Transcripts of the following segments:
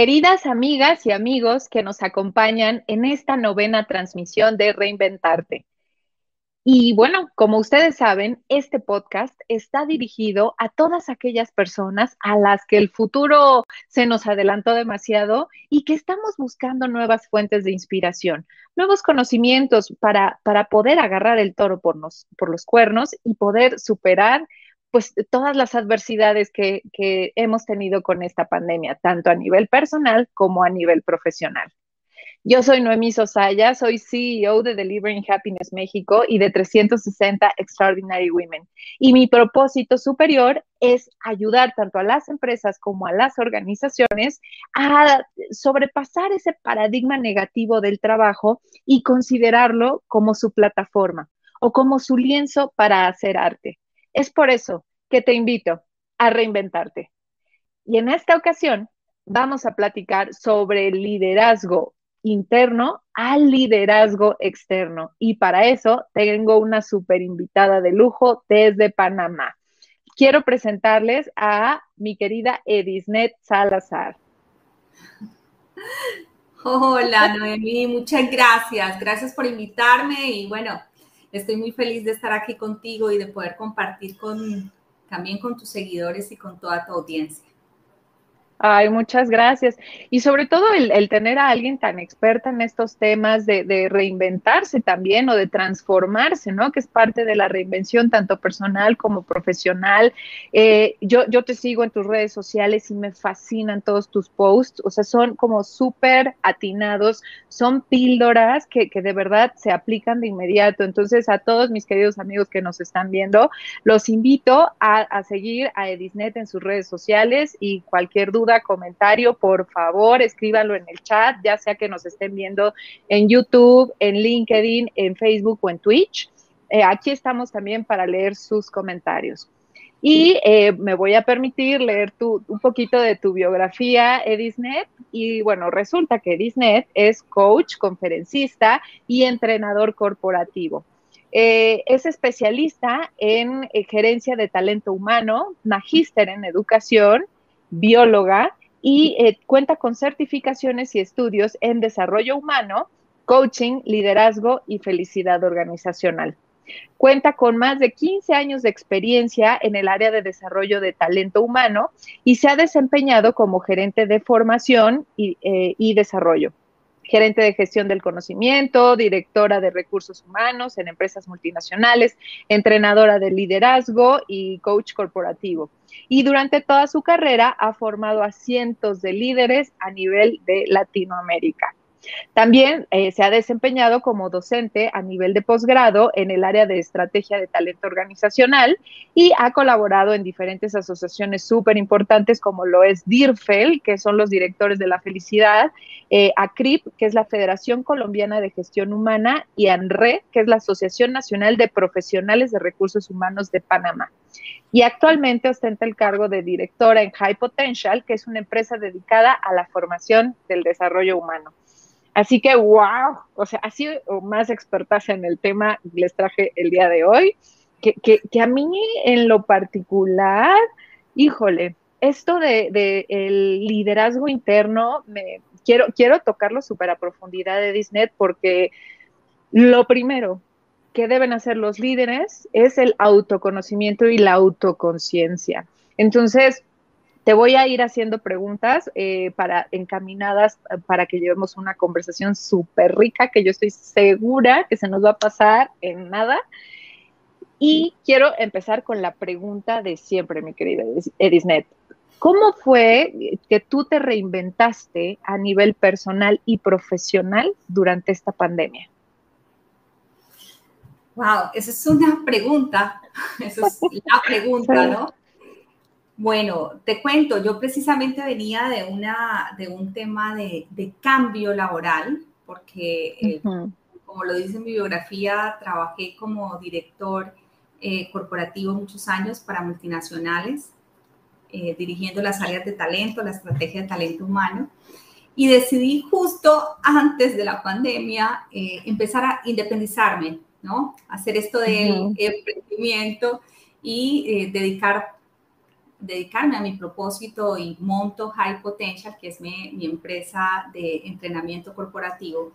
Queridas amigas y amigos que nos acompañan en esta novena transmisión de Reinventarte. Y bueno, como ustedes saben, este podcast está dirigido a todas aquellas personas a las que el futuro se nos adelantó demasiado y que estamos buscando nuevas fuentes de inspiración, nuevos conocimientos para, para poder agarrar el toro por, por los cuernos y poder superar pues todas las adversidades que, hemos tenido con esta pandemia, tanto a nivel personal como a nivel profesional. Yo soy Noemí Sosaya, soy CEO de Delivering Happiness México y de 360 Extraordinary Women. Y mi propósito superior es ayudar tanto a las empresas como a las organizaciones a sobrepasar ese paradigma negativo del trabajo y considerarlo como su plataforma o como su lienzo para hacer arte. Es por eso que te invito a reinventarte. Y en esta ocasión vamos a platicar sobre liderazgo interno al liderazgo externo. Y para eso tengo una super invitada de lujo desde Panamá. Quiero presentarles a mi querida Edisnet Salazar. Hola Noemí, muchas gracias. Gracias por invitarme y bueno, Estoy muy feliz de estar aquí contigo y de poder compartir con, también con tus seguidores y con toda tu audiencia. Ay, muchas gracias. Y sobre todo el, tener a alguien tan experta en estos temas de, reinventarse también o de transformarse, ¿no? Que es parte de la reinvención tanto personal como profesional. Eh, yo, te sigo en tus redes sociales y me fascinan todos tus posts. O sea, son como súper atinados, son píldoras que, que de verdad se aplican de inmediato. Entonces, a todos mis queridos amigos que nos están viendo, los invito a, a seguir a Edisnet en sus redes sociales y cualquier duda comentario, por favor, escríbanlo en el chat, ya sea que nos estén viendo en YouTube, en LinkedIn, en Facebook o en Twitch. Eh, aquí estamos también para leer sus comentarios. Y eh, me voy a permitir leer tu, un poquito de tu biografía, Edisnet. Y bueno, resulta que Edisnet es coach, conferencista y entrenador corporativo. Eh, es especialista en gerencia de talento humano, magíster en educación bióloga y eh, cuenta con certificaciones y estudios en desarrollo humano, coaching, liderazgo y felicidad organizacional. Cuenta con más de 15 años de experiencia en el área de desarrollo de talento humano y se ha desempeñado como gerente de formación y eh, desarrollo gerente de gestión del conocimiento, directora de recursos humanos en empresas multinacionales, entrenadora de liderazgo y coach corporativo. Y durante toda su carrera ha formado a cientos de líderes a nivel de Latinoamérica. También eh, se ha desempeñado como docente a nivel de posgrado en el área de estrategia de talento organizacional y ha colaborado en diferentes asociaciones súper importantes como lo es DIRFEL, que son los directores de la felicidad, eh, ACRIP, que es la Federación Colombiana de Gestión Humana, y ANRE, que es la Asociación Nacional de Profesionales de Recursos Humanos de Panamá. Y actualmente ostenta el cargo de directora en High Potential, que es una empresa dedicada a la formación del desarrollo humano. Así que, wow, o sea, así o más expertas en el tema les traje el día de hoy, que, que, a mí en lo particular, híjole, esto de, el liderazgo interno, me quiero, quiero tocarlo súper a profundidad de Disney porque lo primero que deben hacer los líderes es el autoconocimiento y la autoconciencia. Entonces, te voy a ir haciendo preguntas eh, para encaminadas eh, para que llevemos una conversación súper rica que yo estoy segura que se nos va a pasar en nada. Y quiero empezar con la pregunta de siempre, mi querida Edisnet. ¿Cómo fue que tú te reinventaste a nivel personal y profesional durante esta pandemia? Wow, esa es una pregunta, esa es la pregunta, ¿no? Bueno, te cuento, yo precisamente venía de, una, de un tema de, cambio laboral, porque eh, como lo dice en mi biografía, trabajé como director eh, corporativo muchos años para multinacionales, eh, dirigiendo las áreas de talento, la estrategia de talento humano. Y decidí justo antes de la pandemia empezar a independizarme, ¿no? Hacer esto del emprendimiento y dedicar dedicarme a mi propósito y monto High Potential, que es mi, mi empresa de entrenamiento corporativo.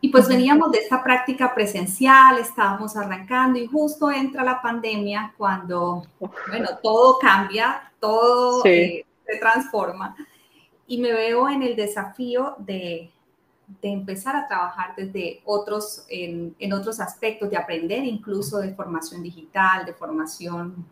Y pues veníamos de esta práctica presencial, estábamos arrancando y justo entra la pandemia cuando, bueno, todo cambia, todo eh, se transforma. Y me veo en el desafío de, de empezar a trabajar desde otros, en, en, otros aspectos, de aprender incluso de formación digital, de formación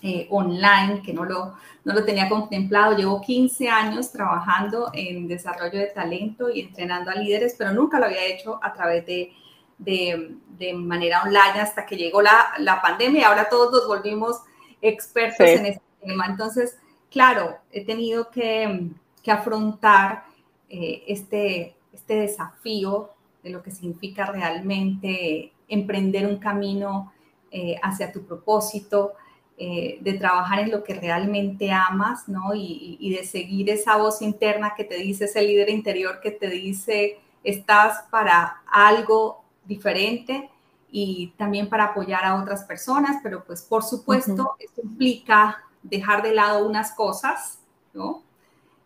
eh, online, que no lo, no lo tenía contemplado. Llevo 15 años trabajando en desarrollo de talento y entrenando a líderes, pero nunca lo había hecho a través de, de, de manera online hasta que llegó la, la, pandemia y ahora todos nos volvimos expertos en este tema. Entonces, claro, he tenido que, que afrontar eh, este, este desafío de lo que significa realmente emprender un camino eh, hacia tu propósito, eh, de trabajar en lo que realmente amas, ¿no? Y, de seguir esa voz interna que te dice, ese líder interior que te dice, estás para algo diferente y también para apoyar a otras personas, pero pues por supuesto, esto implica dejar de lado unas cosas, ¿no?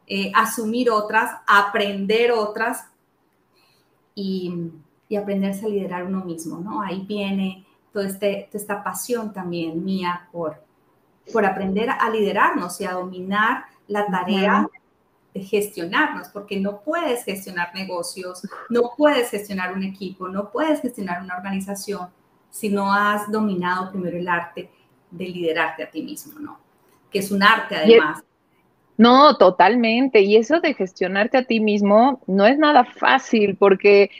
Eh, asumir otras, aprender otras y, y, aprenderse a liderar uno mismo, ¿no? Ahí viene toda, este, toda esta pasión también mía por, por aprender a liderarnos y a dominar la tarea de gestionarnos, porque no puedes gestionar negocios, no puedes gestionar un equipo, no puedes gestionar una organización si no has dominado primero el arte de liderarte a ti mismo, ¿no? Que es un arte además. No, totalmente. Y eso de gestionarte a ti mismo no es nada fácil porque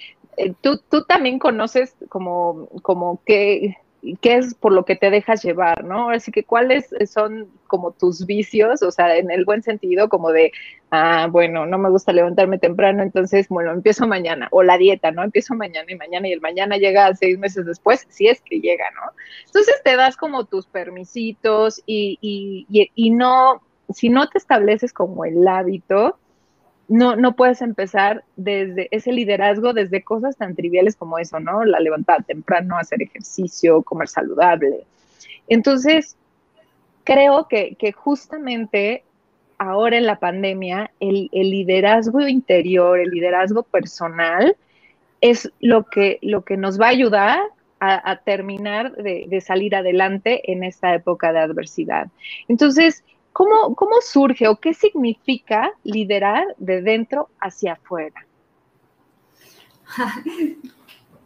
tú, tú también conoces como, como que qué es por lo que te dejas llevar, ¿no? Así que cuáles son como tus vicios, o sea, en el buen sentido, como de, ah, bueno, no me gusta levantarme temprano, entonces, bueno, empiezo mañana, o la dieta, ¿no? Empiezo mañana y mañana y el mañana llega seis meses después, si es que llega, ¿no? Entonces te das como tus permisitos y, y, y, y no, si no te estableces como el hábito, no, no puedes empezar desde ese liderazgo, desde cosas tan triviales como eso, ¿no? La levantada temprano, hacer ejercicio, comer saludable. Entonces, creo que, justamente ahora en la pandemia, el, liderazgo interior, el liderazgo personal, es lo que, lo que nos va a ayudar a, terminar de, de, salir adelante en esta época de adversidad. Entonces, ¿Cómo, surge o qué significa liderar de dentro hacia afuera?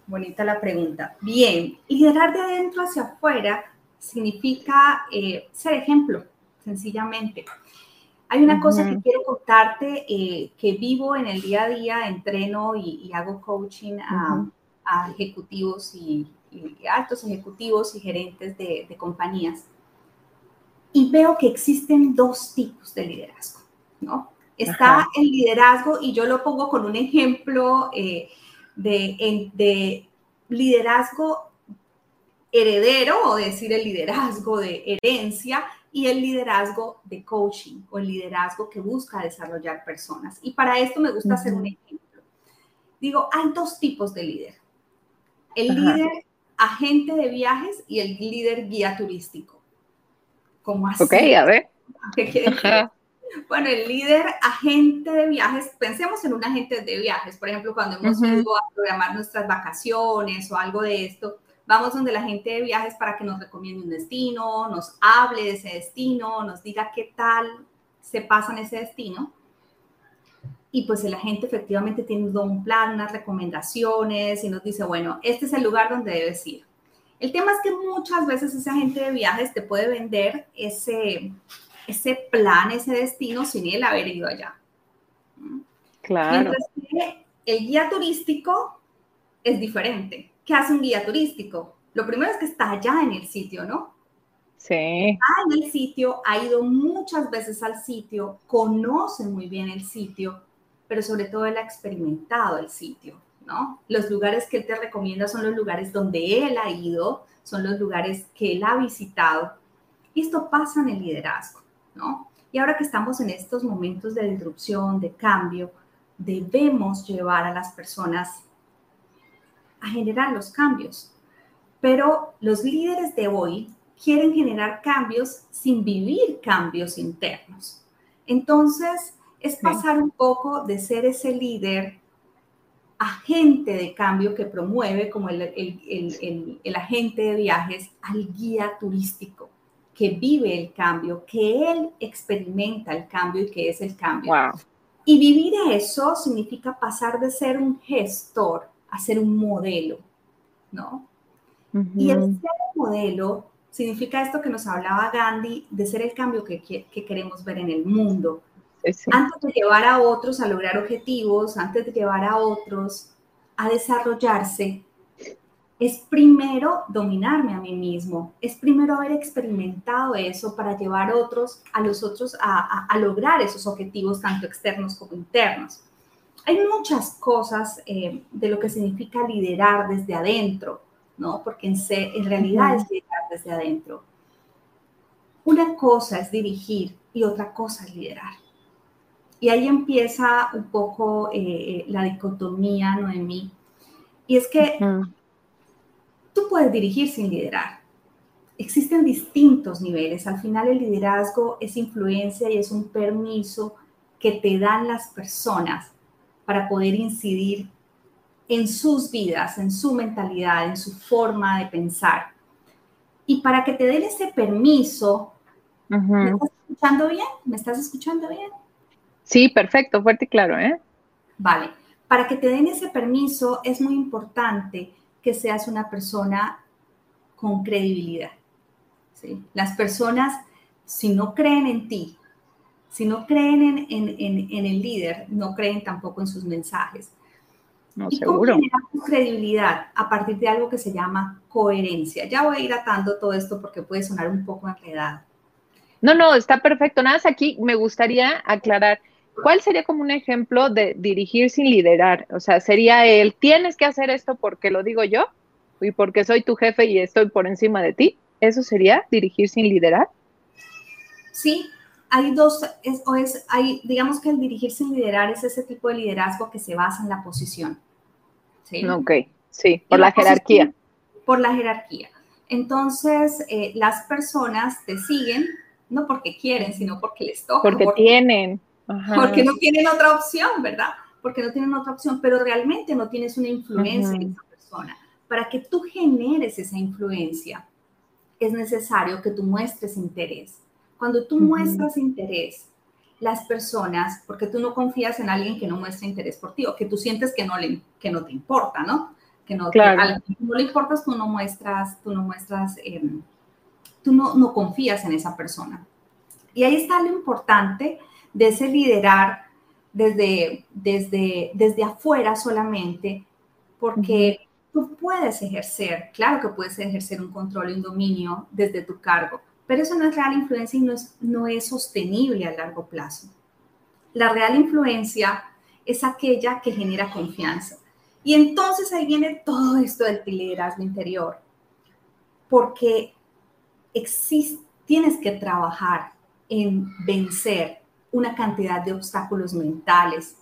Bonita la pregunta. Bien, liderar de dentro hacia afuera significa eh, ser ejemplo, sencillamente. Hay una cosa que quiero contarte, eh, que vivo en el día a día, entreno y, hago coaching a, ejecutivos y, altos ejecutivos y gerentes de, de compañías y veo que existen dos tipos de liderazgo, ¿no? Está el liderazgo, y yo lo pongo con un ejemplo eh, de, de, liderazgo heredero, o decir el liderazgo de herencia, y el liderazgo de coaching, o el liderazgo que busca desarrollar personas. Y para esto me gusta hacer un ejemplo. Digo, hay dos tipos de líder. El líder agente de viajes y el líder guía turístico. ¿Cómo así? Ok, a ver. Bueno, el líder agente de viajes, pensemos en un agente de viajes, por ejemplo, cuando hemos ido a programar nuestras vacaciones o algo de esto, vamos donde la gente de viajes para que nos recomiende un destino, nos hable de ese destino, nos diga qué tal se pasa en ese destino. Y pues el agente efectivamente tiene un plan, unas recomendaciones y nos dice, bueno, este es el lugar donde debes ir. El tema es que muchas veces esa gente de viajes te puede vender ese, ese plan, ese destino sin él haber ido allá. Claro. Mientras que el guía turístico es diferente. ¿Qué hace un guía turístico? Lo primero es que está allá en el sitio, ¿no? Sí. Está en el sitio, ha ido muchas veces al sitio, conoce muy bien el sitio, pero sobre todo él ha experimentado el sitio. Los lugares que él te recomienda son los lugares donde él ha ido, son los lugares que él ha visitado. Y esto pasa en el liderazgo, ¿no? Y ahora que estamos en estos momentos de disrupción, de cambio, debemos llevar a las personas a generar los cambios. Pero los líderes de hoy quieren generar cambios sin vivir cambios internos. Entonces, es pasar un poco de ser ese líder agente de cambio que promueve como el, el, agente de viajes al guía turístico que vive el cambio, que él experimenta el cambio y que es el cambio. Y vivir eso significa pasar de ser un gestor a ser un modelo, ¿no? Y el ser modelo significa esto que nos hablaba Gandhi, de ser el cambio que, que queremos ver en el mundo, antes de llevar a otros a lograr objetivos, antes de llevar a otros a desarrollarse, es primero dominarme a mí mismo, es primero haber experimentado eso para llevar a otros, a los otros a, lograr esos objetivos tanto externos como internos. Hay muchas cosas eh, de lo que significa liderar desde adentro, ¿no? Porque en, en realidad es liderar desde adentro. Una cosa es dirigir y otra cosa es liderar. Y ahí empieza un poco eh, la dicotomía, Noemí. Y es que tú puedes dirigir sin liderar. Existen distintos niveles. Al final el liderazgo es influencia y es un permiso que te dan las personas para poder incidir en sus vidas, en su mentalidad, en su forma de pensar. Y para que te den ese permiso, ¿me estás escuchando bien? ¿Me estás escuchando bien? Sí, perfecto, fuerte y claro, ¿eh? Vale. Para que te den ese permiso es muy importante que seas una persona con credibilidad. ¿sí? Las personas, si no creen en ti, si no creen en, el líder, no creen tampoco en sus mensajes. No, ¿Y seguro. cómo credibilidad? A partir de algo que se llama coherencia. Ya voy a ir atando todo esto porque puede sonar un poco enredado. No, no, está perfecto. Nada más aquí me gustaría aclarar ¿Cuál sería como un ejemplo de dirigir sin liderar? O sea, sería el, tienes que hacer esto porque lo digo yo y porque soy tu jefe y estoy por encima de ti. ¿Eso sería dirigir sin liderar? Sí, hay dos, es, o es, hay, digamos que el dirigir sin liderar es ese tipo de liderazgo que se basa en la posición. ¿sí? Ok, sí, por la, jerarquía. Por la jerarquía. Entonces, eh, las personas te siguen, no porque quieren, sino porque les toca. Porque, porque tienen porque no tienen otra opción, ¿verdad? Porque no tienen otra opción, pero realmente no tienes una influencia en esa persona. Para que tú generes esa influencia, es necesario que tú muestres interés. Cuando tú muestras interés, las personas, porque tú no confías en alguien que no muestra interés por ti o que tú sientes que no, le, que no te importa, ¿no? Que no, claro. no le importas, tú no muestras, tú no muestras, em, tú no, no confías en esa persona. Y ahí está lo importante de ese liderar desde, desde, desde afuera solamente, porque tú puedes ejercer, claro que puedes ejercer un control y un dominio desde tu cargo, pero eso no es real influencia y no es, no es sostenible a largo plazo. La real influencia es aquella que genera confianza. Y entonces ahí viene todo esto del liderazgo interior, porque existe, tienes que trabajar en vencer una cantidad de obstáculos mentales,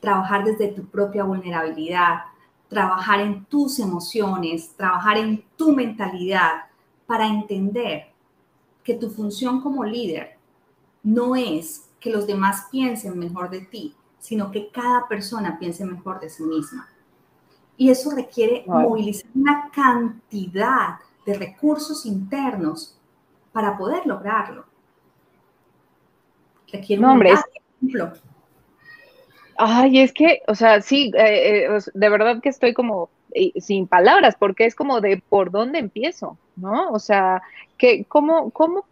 trabajar desde tu propia vulnerabilidad, trabajar en tus emociones, trabajar en tu mentalidad para entender que tu función como líder no es que los demás piensen mejor de ti, sino que cada persona piense mejor de sí misma. Y eso requiere movilizar una cantidad de recursos internos para poder lograrlo no, hombre, Ay, es que, o sea, sí, eh, eh, de verdad que estoy como eh, sin palabras, porque es como de por dónde empiezo, ¿no? O sea, que cómo, cómo,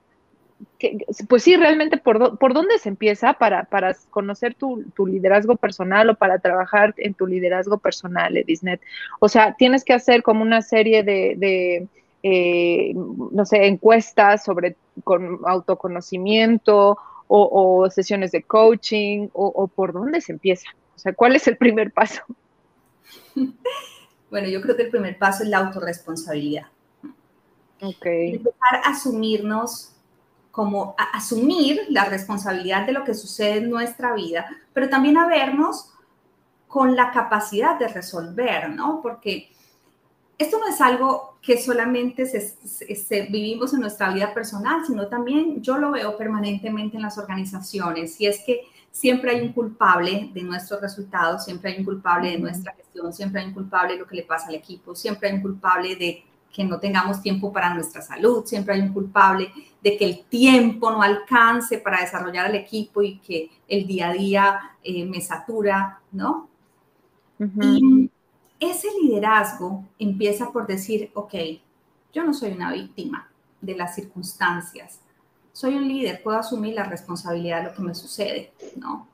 pues sí, realmente por, por dónde se empieza para, para conocer tu, liderazgo personal o para trabajar en tu liderazgo personal, Edisnet. O sea, tienes que hacer como una serie de, no sé, encuestas sobre con autoconocimiento o, sesiones de coaching o, por dónde se empieza? O sea, ¿cuál es el primer paso? Bueno, yo creo que el primer paso es la autorresponsabilidad. Ok. Empezar a asumirnos como asumir la responsabilidad de lo que sucede en nuestra vida, pero también a vernos con la capacidad de resolver, ¿no? Porque esto no es algo que solamente se, vivimos en nuestra vida personal, sino también yo lo veo permanentemente en las organizaciones. Y es que siempre hay un culpable de nuestros resultados, siempre hay un culpable de nuestra gestión, siempre hay un culpable de lo que le pasa al equipo, siempre hay un culpable de que no tengamos tiempo para nuestra salud, siempre hay un culpable de que el tiempo no alcance para desarrollar el equipo y que el día a día eh, me satura, ¿no? Y ese liderazgo empieza por decir, ok, yo no soy una víctima de las circunstancias, soy un líder, puedo asumir la responsabilidad de lo que me sucede, ¿no?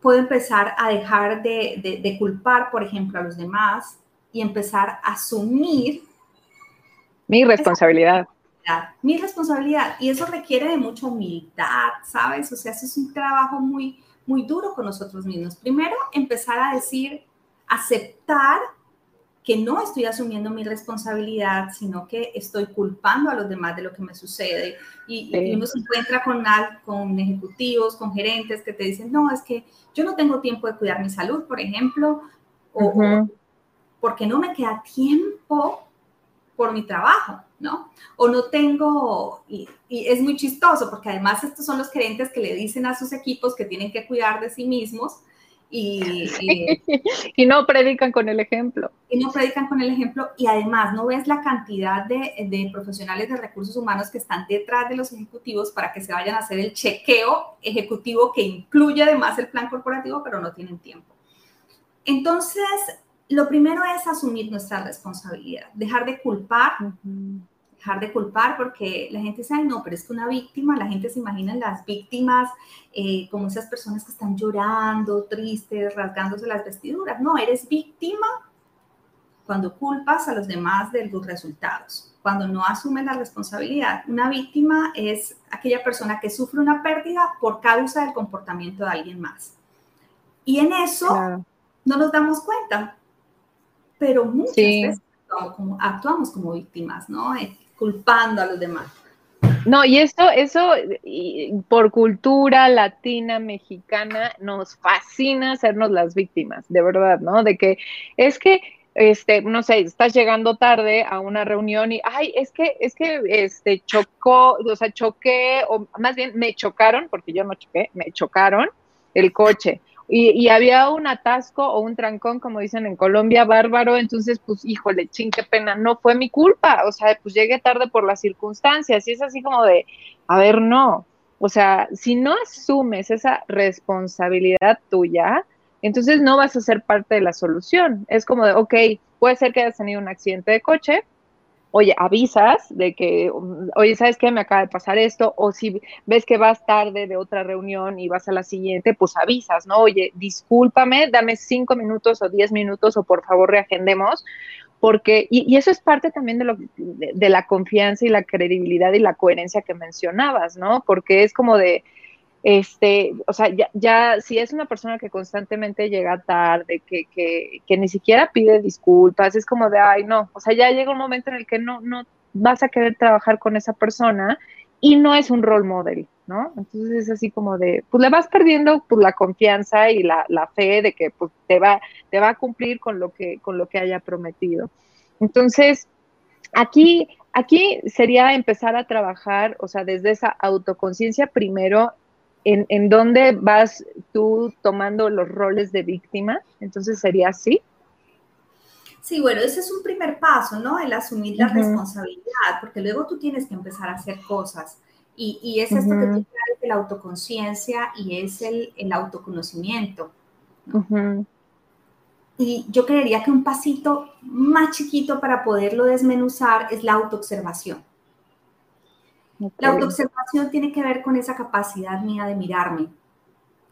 Puedo empezar a dejar de, de culpar, por ejemplo, a los demás y empezar a asumir mi responsabilidad. Mi responsabilidad. Y eso requiere de mucha humildad, ¿sabes? O sea, eso es un trabajo muy, muy duro con nosotros mismos. Primero, empezar a decir, aceptar que no estoy asumiendo mi responsabilidad, sino que estoy culpando a los demás de lo que me sucede. Y, uno se encuentra con, con ejecutivos, con gerentes que te dicen, no, es que yo no tengo tiempo de cuidar mi salud, por ejemplo, o, porque no me queda tiempo por mi trabajo, ¿no? O no tengo, y, es muy chistoso porque además estos son los gerentes que le dicen a sus equipos que tienen que cuidar de sí mismos y, y, no predican con el ejemplo. Y no predican con el ejemplo y además no ves la cantidad de, de, profesionales de recursos humanos que están detrás de los ejecutivos para que se vayan a hacer el chequeo ejecutivo que incluye además el plan corporativo, pero no tienen tiempo. Entonces, lo primero es asumir nuestra responsabilidad, dejar de culpar, dejar de culpar porque la gente dice, no, pero es que una víctima, la gente se imagina las víctimas eh, como esas personas que están llorando, tristes, rasgándose las vestiduras. No, eres víctima cuando culpas a los demás de los resultados, cuando no asumes la responsabilidad. Una víctima es aquella persona que sufre una pérdida por causa del comportamiento de alguien más. Y en eso no nos damos cuenta pero muchas veces actuamos como, víctimas, ¿no? Culpando a los demás. No, y eso, eso por cultura latina, mexicana, nos fascina hacernos las víctimas, de verdad, ¿no? De que es que, este, no sé, estás llegando tarde a una reunión y, ay, es que, es que, este, chocó, o sea, choqué, o más bien me chocaron, porque yo no choqué, me chocaron el coche. Y, había un atasco o un trancón, como dicen en Colombia, bárbaro, entonces, pues, híjole, ching, qué pena, no fue mi culpa, o sea, pues llegué tarde por las circunstancias, y es así como de, a ver, no, o sea, si no asumes esa responsabilidad tuya, entonces no vas a ser parte de la solución. Es como de, ok, puede ser que hayas tenido un accidente de coche, oye, avisas de que, oye, ¿sabes qué? Me acaba de pasar esto, o si ves que vas tarde de otra reunión y vas a la siguiente, pues avisas, ¿no? Oye, discúlpame, dame cinco minutos o diez minutos o por favor reagendemos, porque, y, eso es parte también de, lo, de la confianza y la credibilidad y la coherencia que mencionabas, ¿no? Porque es como de, este, o sea, ya, ya, si es una persona que constantemente llega tarde, que, que, que, ni siquiera pide disculpas, es como de, ay, no, o sea, ya llega un momento en el que no, no vas a querer trabajar con esa persona y no es un role model, ¿no? Entonces es así como de, pues le vas perdiendo pues, la confianza y la, la fe de que pues, te, va, te va a cumplir con lo que, con lo que haya prometido. Entonces, aquí, aquí sería empezar a trabajar, o sea, desde esa autoconciencia primero en, en dónde vas tú tomando los roles de víctima. Entonces sería así. Sí, bueno, ese es un primer paso, ¿no? El asumir la responsabilidad, porque luego tú tienes que empezar a hacer cosas. Y, y es esto que tú traes de la autoconciencia y es el, el autoconocimiento. Y yo creería que un pasito más chiquito para poderlo desmenuzar es la autoobservación. La autoobservación tiene que ver con esa capacidad mía de mirarme.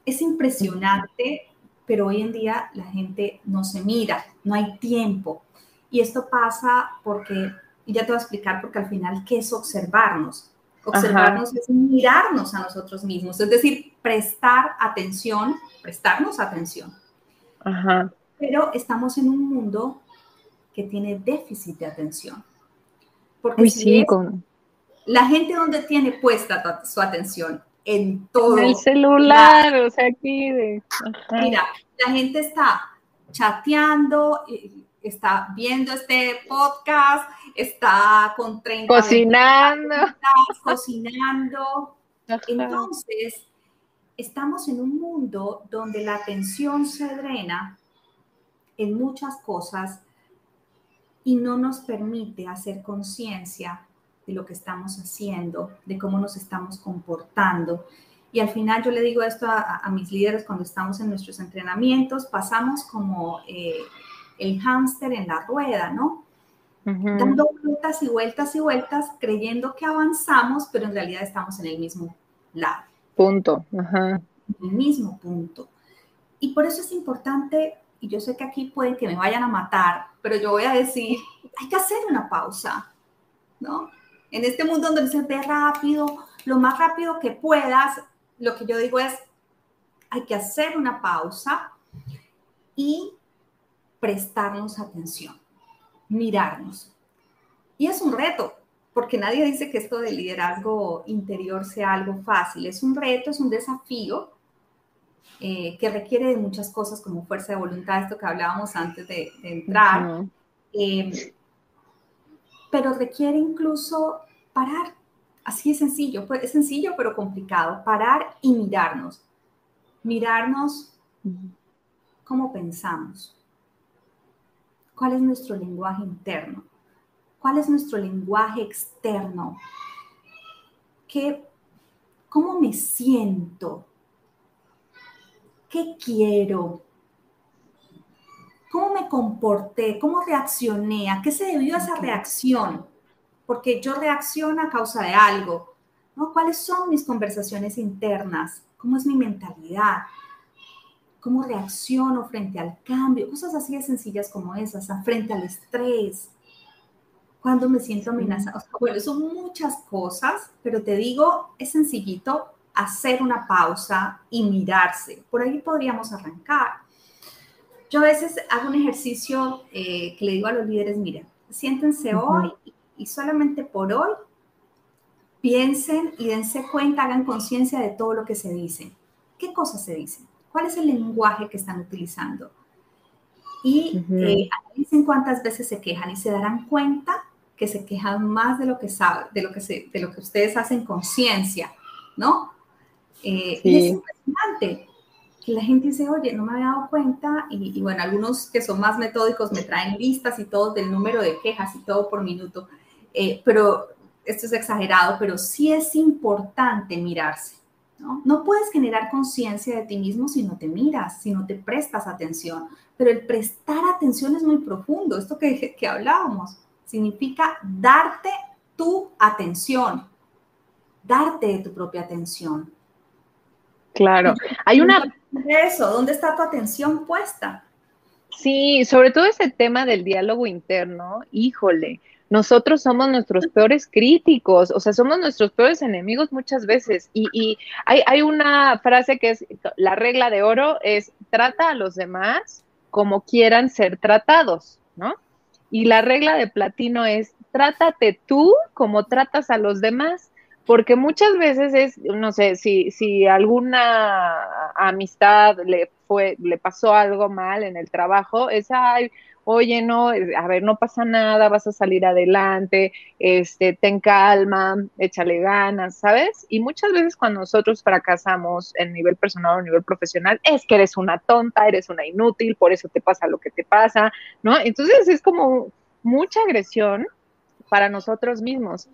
Es impresionante, pero hoy en día la gente no se mira, no hay tiempo. Y esto pasa porque, y ya te voy a explicar, porque al final, ¿qué es observarnos? Observarnos es mirarnos a nosotros mismos, es decir, prestar atención, prestarnos atención. Pero estamos en un mundo que tiene déficit de atención. Porque sí, con la gente donde tiene puesta su atención en todo. En el celular, o sea, aquí de... Mira, la gente está chateando, está viendo este podcast, está con 30 cocinando, cocinando. Entonces, estamos en un mundo donde la atención se drena en muchas cosas y no nos permite hacer conciencia de lo que estamos haciendo, de cómo nos estamos comportando. Y al final yo le digo esto a, mis líderes cuando estamos en nuestros entrenamientos, pasamos como eh, el hámster en la rueda, ¿no? Dando vueltas y vueltas y vueltas, creyendo que avanzamos, pero en realidad estamos en el mismo lado. Punto. Ajá. En el mismo punto. Y por eso es importante, y yo sé que aquí pueden que me vayan a matar, pero yo voy a decir, hay que hacer una pausa, ¿no? En este mundo donde se ve rápido, lo más rápido que puedas, lo que yo digo es, hay que hacer una pausa y prestarnos atención, mirarnos. Y es un reto, porque nadie dice que esto de liderazgo interior sea algo fácil. Es un reto, es un desafío eh, que requiere de muchas cosas como fuerza de voluntad, esto que hablábamos antes de, entrar. Em, pero requiere incluso parar. Así es sencillo, pues, es sencillo pero complicado. Parar y mirarnos. Mirarnos cómo pensamos, ¿Cuál es nuestro lenguaje interno? ¿Cuál es nuestro lenguaje externo? ¿Qué, ¿Cómo me siento? ¿Qué quiero? ¿Cómo me comporté? ¿Cómo reaccioné? ¿A qué se debió esa reacción? Porque yo reacciono a causa de algo. ¿no? ¿Cuáles son mis conversaciones internas? ¿Cómo es mi mentalidad? cómo reacciono frente al cambio, cosas así de sencillas como esas, frente al estrés, cuando me siento amenazada. Bueno, son muchas cosas, pero te digo, es sencillito hacer una pausa y mirarse. Por ahí podríamos arrancar. Yo a veces hago un ejercicio eh, que le digo a los líderes, mira, siéntense hoy y solamente por hoy piensen y dense cuenta, hagan conciencia de todo lo que se dice. ¿Qué cosas se dicen? ¿Cuál es el lenguaje que están utilizando? Y uh cuántas veces se quejan y se darán cuenta que se quejan más de lo que saben, de lo que, se, de lo que ustedes hacen conciencia, ¿no? Eh, y es impresionante que la gente dice, oye, no me había dado cuenta, y, bueno, algunos que son más metódicos me traen listas y todo del número de quejas y todo por minuto, eh, pero esto es exagerado, pero sí es importante mirarse. ¿no? puedes generar conciencia de ti mismo si no te miras, si no te prestas atención. Pero el prestar atención es muy profundo. Esto que, que hablábamos significa darte tu atención, darte tu propia atención. Claro, hay una... Eso, ¿dónde está tu atención puesta? Sí, sobre todo ese tema del diálogo interno, híjole, nosotros somos nuestros peores críticos, o sea, somos nuestros peores enemigos muchas veces. Y, hay, una frase que es, la regla de oro es, trata a los demás como quieran ser tratados, ¿no? Y la regla de platino es, trátate tú como tratas a los demás. Porque muchas veces es, no sé, si, si alguna amistad le fue, le pasó algo mal en el trabajo, es, ay, oye, no, a ver, no pasa nada, vas a salir adelante, este, ten calma, échale ganas, ¿sabes? Y muchas veces cuando nosotros fracasamos en nivel personal o nivel profesional, es que eres una tonta, eres una inútil, por eso te pasa lo que te pasa, ¿no? Entonces es como mucha agresión para nosotros mismos.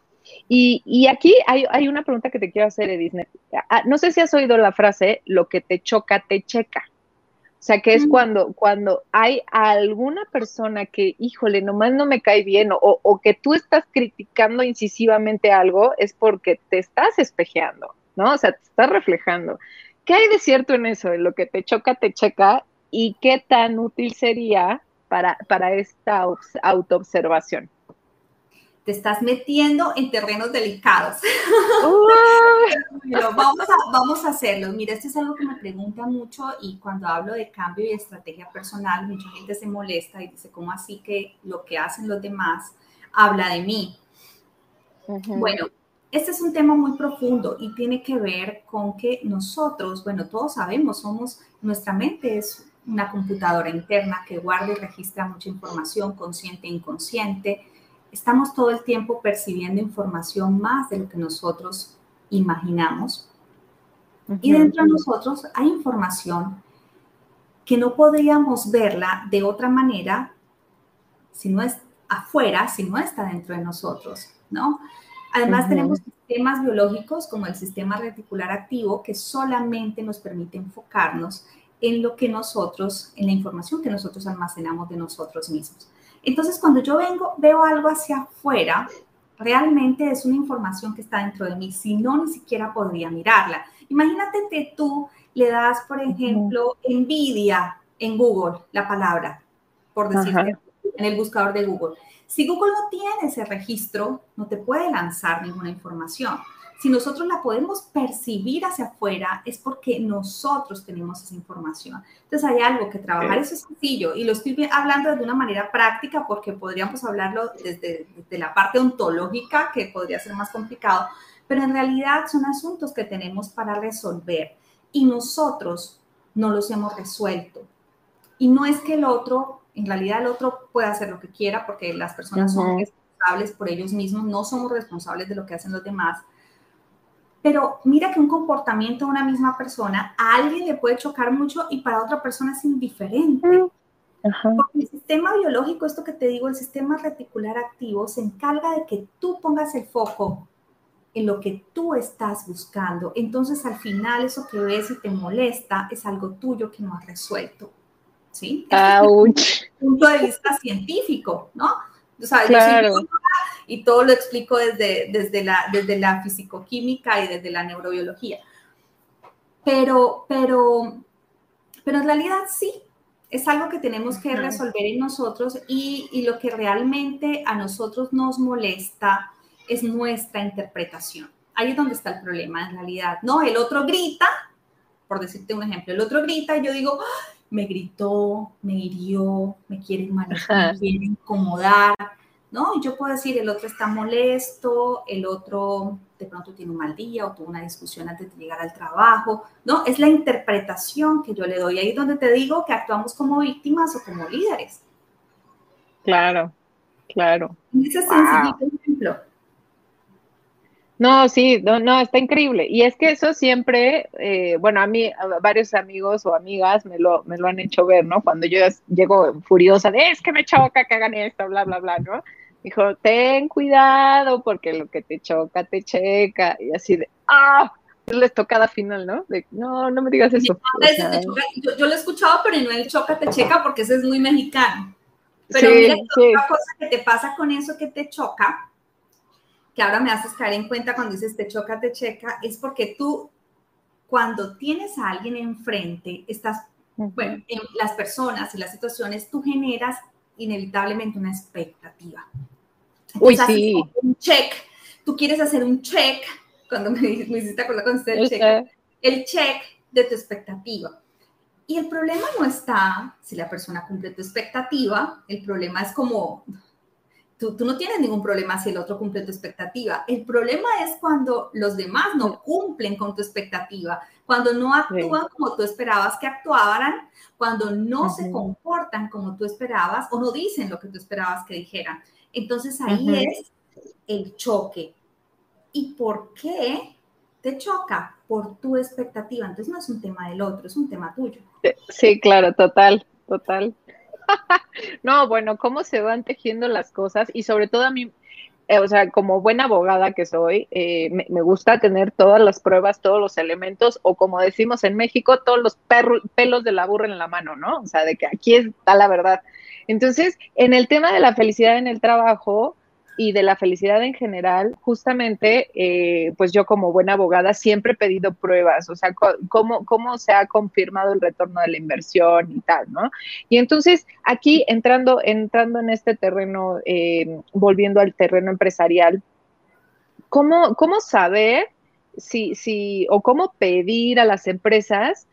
Y, y aquí hay, hay, una pregunta que te quiero hacer, Edith. Ah, no sé si has oído la frase, lo que te choca, te checa. O sea, que es cuando, cuando hay alguna persona que, híjole, nomás no me cae bien o, o, que tú estás criticando incisivamente algo, es porque te estás espejeando, ¿no? O sea, te estás reflejando. ¿Qué hay de cierto en eso? En lo que te choca, te checa y qué tan útil sería para, para esta autoobservación te estás metiendo en terrenos delicados. vamos, a, vamos a hacerlo. Mira, esto es algo que me pregunta mucho y cuando hablo de cambio y estrategia personal, mucha gente se molesta y dice, ¿cómo así que lo que hacen los demás habla de mí? Bueno, este es un tema muy profundo y tiene que ver con que nosotros, bueno, todos sabemos, somos, nuestra mente es una computadora interna que guarda y registra mucha información consciente e inconsciente. Estamos todo el tiempo percibiendo información más de lo que nosotros imaginamos. Y dentro de nosotros hay información que no podríamos verla de otra manera si no es afuera, si no está dentro de nosotros, ¿no? Además tenemos sistemas biológicos como el sistema reticular activo que solamente nos permite enfocarnos en lo que nosotros, en la información que nosotros almacenamos de nosotros mismos. Entonces, cuando yo vengo, veo algo hacia afuera, realmente es una información que está dentro de mí, si no, ni siquiera podría mirarla. Imagínate que tú le das, por ejemplo, envidia en Google, la palabra, por decirte, en el buscador de Google. Si Google no tiene ese registro, no te puede lanzar ninguna información. Si nosotros la podemos percibir hacia afuera, es porque nosotros tenemos esa información. Entonces hay algo que trabajar, eso es sencillo, y lo estoy hablando de una manera práctica porque podríamos hablarlo desde, desde la parte ontológica, que podría ser más complicado, pero en realidad son asuntos que tenemos para resolver y nosotros no los hemos resuelto. Y no es que el otro en realidad el otro puede hacer lo que quiera porque las personas son responsables por ellos mismos, no somos responsables de lo que hacen los demás. Pero mira que un comportamiento de una misma persona a alguien le puede chocar mucho y para otra persona es indiferente. Porque el sistema biológico, esto que te digo, el sistema reticular activo, se encarga de que tú pongas el foco en lo que tú estás buscando. Entonces, al final, eso que ves y te molesta es algo tuyo que no has resuelto. ¿sí? punto de vista científico, ¿no? O sea, claro. Y todo lo explico desde, desde, la, desde la fisicoquímica y desde la neurobiología. Pero, pero, pero en realidad sí, es algo que tenemos que resolver en nosotros y, y, lo que realmente a nosotros nos molesta es nuestra interpretación. Ahí es donde está el problema en realidad, ¿no? El otro grita, por decirte un ejemplo, el otro grita y yo digo, me gritó, me hirió, me quiere mal, me quiere incomodar, ¿no? Y yo puedo decir, el otro está molesto, el otro de pronto tiene un mal día o tuvo una discusión antes de llegar al trabajo, ¿no? Es la interpretación que yo le doy. Ahí es donde te digo que actuamos como víctimas o como líderes. Claro, claro. Ese ejemplo. No, sí, no, no, está increíble. Y es que eso siempre, eh, bueno, a mí, varios amigos o amigas me lo, me lo han hecho ver, ¿no? Cuando yo llego furiosa de, es que me choca que hagan esto, bla, bla, bla, ¿no? Dijo, ten cuidado porque lo que te choca, te checa. Y así de, ah, es la estocada final, ¿no? De, no, no me digas eso. yo, lo he escuchado, pero no el choca, te checa porque ese es muy mexicano. Pero mira, otra cosa que te pasa con eso que te choca que ahora me haces caer en cuenta cuando dices te choca, te checa, es porque tú, cuando tienes a alguien enfrente, estás, bueno, en las personas y las situaciones, tú generas inevitablemente una expectativa. Uy, sí. Un check. Tú quieres hacer un check, cuando me, me hiciste acordar con usted el check, el check de tu expectativa. Y el problema no está si la persona cumple tu expectativa, el problema es como, Tú, no tienes ningún problema si el otro cumple tu expectativa. El problema es cuando los demás no cumplen con tu expectativa, cuando no actúan como tú esperabas que actuaran, cuando no se comportan como tú esperabas o no dicen lo que tú esperabas que dijeran. Entonces ahí es el choque. ¿Y por qué te choca? Por tu expectativa. Entonces no es un tema del otro, es un tema tuyo. Sí, claro, total, total. no, bueno, cómo se van tejiendo las cosas y sobre todo a mí, eh, o sea, como buena abogada que soy, eh, me, gusta tener todas las pruebas, todos los elementos, o como decimos en México, todos los pelos de la burra en la mano, ¿no? O sea, de que aquí está la verdad. Entonces, en el tema de la felicidad en el trabajo, y de la felicidad en general, justamente, eh, pues yo como buena abogada siempre he pedido pruebas, o sea, cómo, cómo se ha confirmado el retorno de la inversión y tal, ¿no? Y entonces, aquí entrando, entrando en este terreno, eh, volviendo al terreno empresarial, ¿cómo, cómo saber si, si, o cómo pedir a las empresas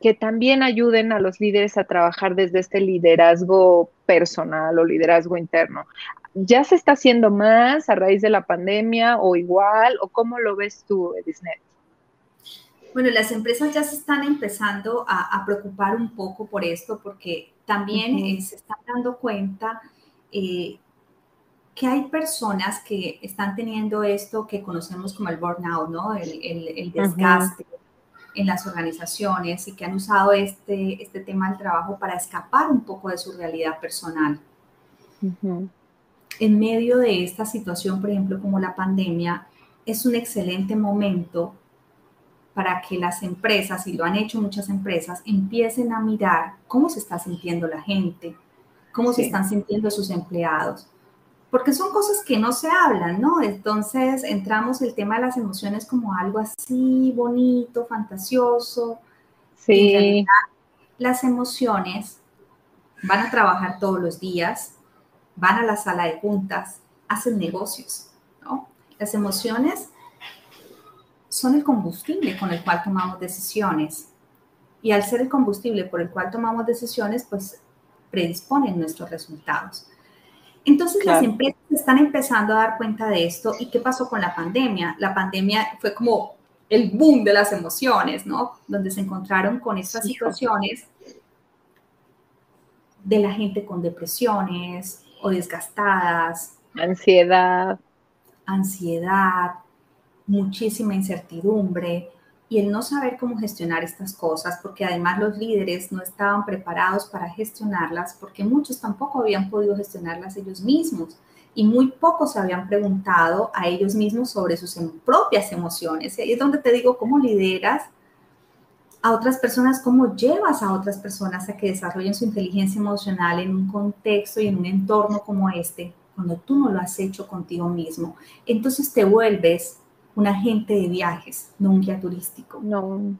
que también ayuden a los líderes a trabajar desde este liderazgo personal o liderazgo interno. ¿Ya se está haciendo más a raíz de la pandemia o igual? ¿O cómo lo ves tú, Edisnet? Bueno, las empresas ya se están empezando a, preocupar un poco por esto porque también eh, se están dando cuenta eh, que hay personas que están teniendo esto que conocemos como el burnout, ¿no? El, desgaste en las organizaciones y que han usado este, este tema del trabajo para escapar un poco de su realidad personal. En medio de esta situación, por ejemplo, como la pandemia, es un excelente momento para que las empresas, y lo han hecho muchas empresas, empiecen a mirar cómo se está sintiendo la gente, cómo se están sintiendo sus empleados, porque son cosas que no se hablan, ¿no? Entonces entramos el tema de las emociones como algo así bonito, fantasioso. Sí. las emociones van a trabajar todos los días, van a la sala de juntas, hacen negocios, ¿no? Las emociones son el combustible con el cual tomamos decisiones. Y al ser el combustible por el cual tomamos decisiones, pues predisponen nuestros resultados. Entonces las empresas están empezando a dar cuenta de esto. ¿Y qué pasó con la pandemia? La pandemia fue como el boom de las emociones, ¿no? Donde se encontraron con estas situaciones de la gente con depresiones o desgastadas. Ansiedad. Ansiedad, muchísima incertidumbre y el no saber cómo gestionar estas cosas, porque además los líderes no estaban preparados para gestionarlas, porque muchos tampoco habían podido gestionarlas ellos mismos y muy pocos se habían preguntado a ellos mismos sobre sus em, propias emociones. Y ahí es donde te digo cómo lideras a otras personas, cómo llevas a otras personas a que desarrollen su inteligencia emocional en un contexto y en un entorno como este, cuando tú no lo has hecho contigo mismo. Entonces te vuelves un agente de viajes, no un guía turístico. No.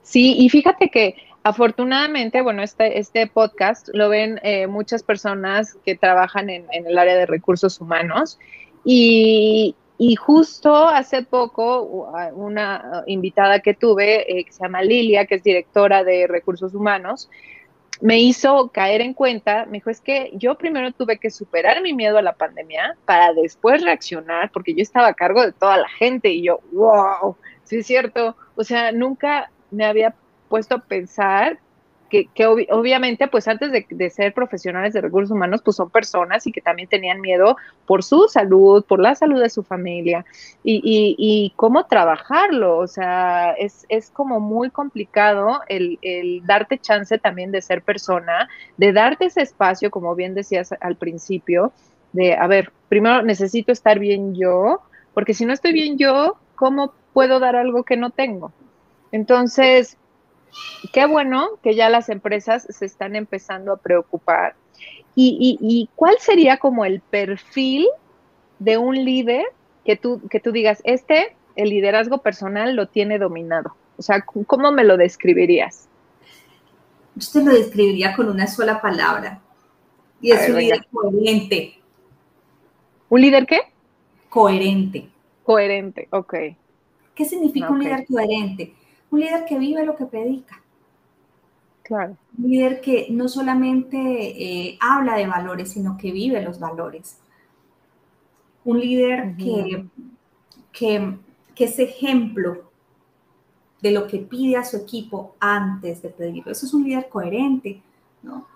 Sí, y fíjate que afortunadamente, bueno, este, este podcast lo ven eh, muchas personas que trabajan en, el área de recursos humanos y, justo hace poco una invitada que tuve, eh, que se llama Lilia, que es directora de recursos humanos, me hizo caer en cuenta, me dijo, es que yo primero tuve que superar mi miedo a la pandemia para después reaccionar, porque yo estaba a cargo de toda la gente y yo, wow, sí es cierto, o sea, nunca me había puesto a pensar que, obviamente, pues antes de, ser profesionales de recursos humanos, pues son personas y que también tenían miedo por su salud, por la salud de su familia y, cómo trabajarlo. O sea, es, como muy complicado el, darte chance también de ser persona, de darte ese espacio, como bien decías al principio, de, a ver, primero necesito estar bien yo, porque si no estoy bien yo, ¿cómo puedo dar algo que no tengo? Entonces, qué bueno que ya las empresas se están empezando a preocupar. ¿Y, cuál sería como el perfil de un líder que tú, que tú digas, este, el liderazgo personal lo tiene dominado? O sea, ¿cómo me lo describirías? Yo te lo describiría con una sola palabra. Y es un líder coherente. ¿Un líder qué? Coherente. Coherente, ok. ¿Qué significa un líder coherente? Un líder que vive lo que predica. Claro. Un líder que no solamente eh, habla de valores, sino que vive los valores. Un líder que, que, es ejemplo de lo que pide a su equipo antes de pedirlo. Eso es un líder coherente, ¿no?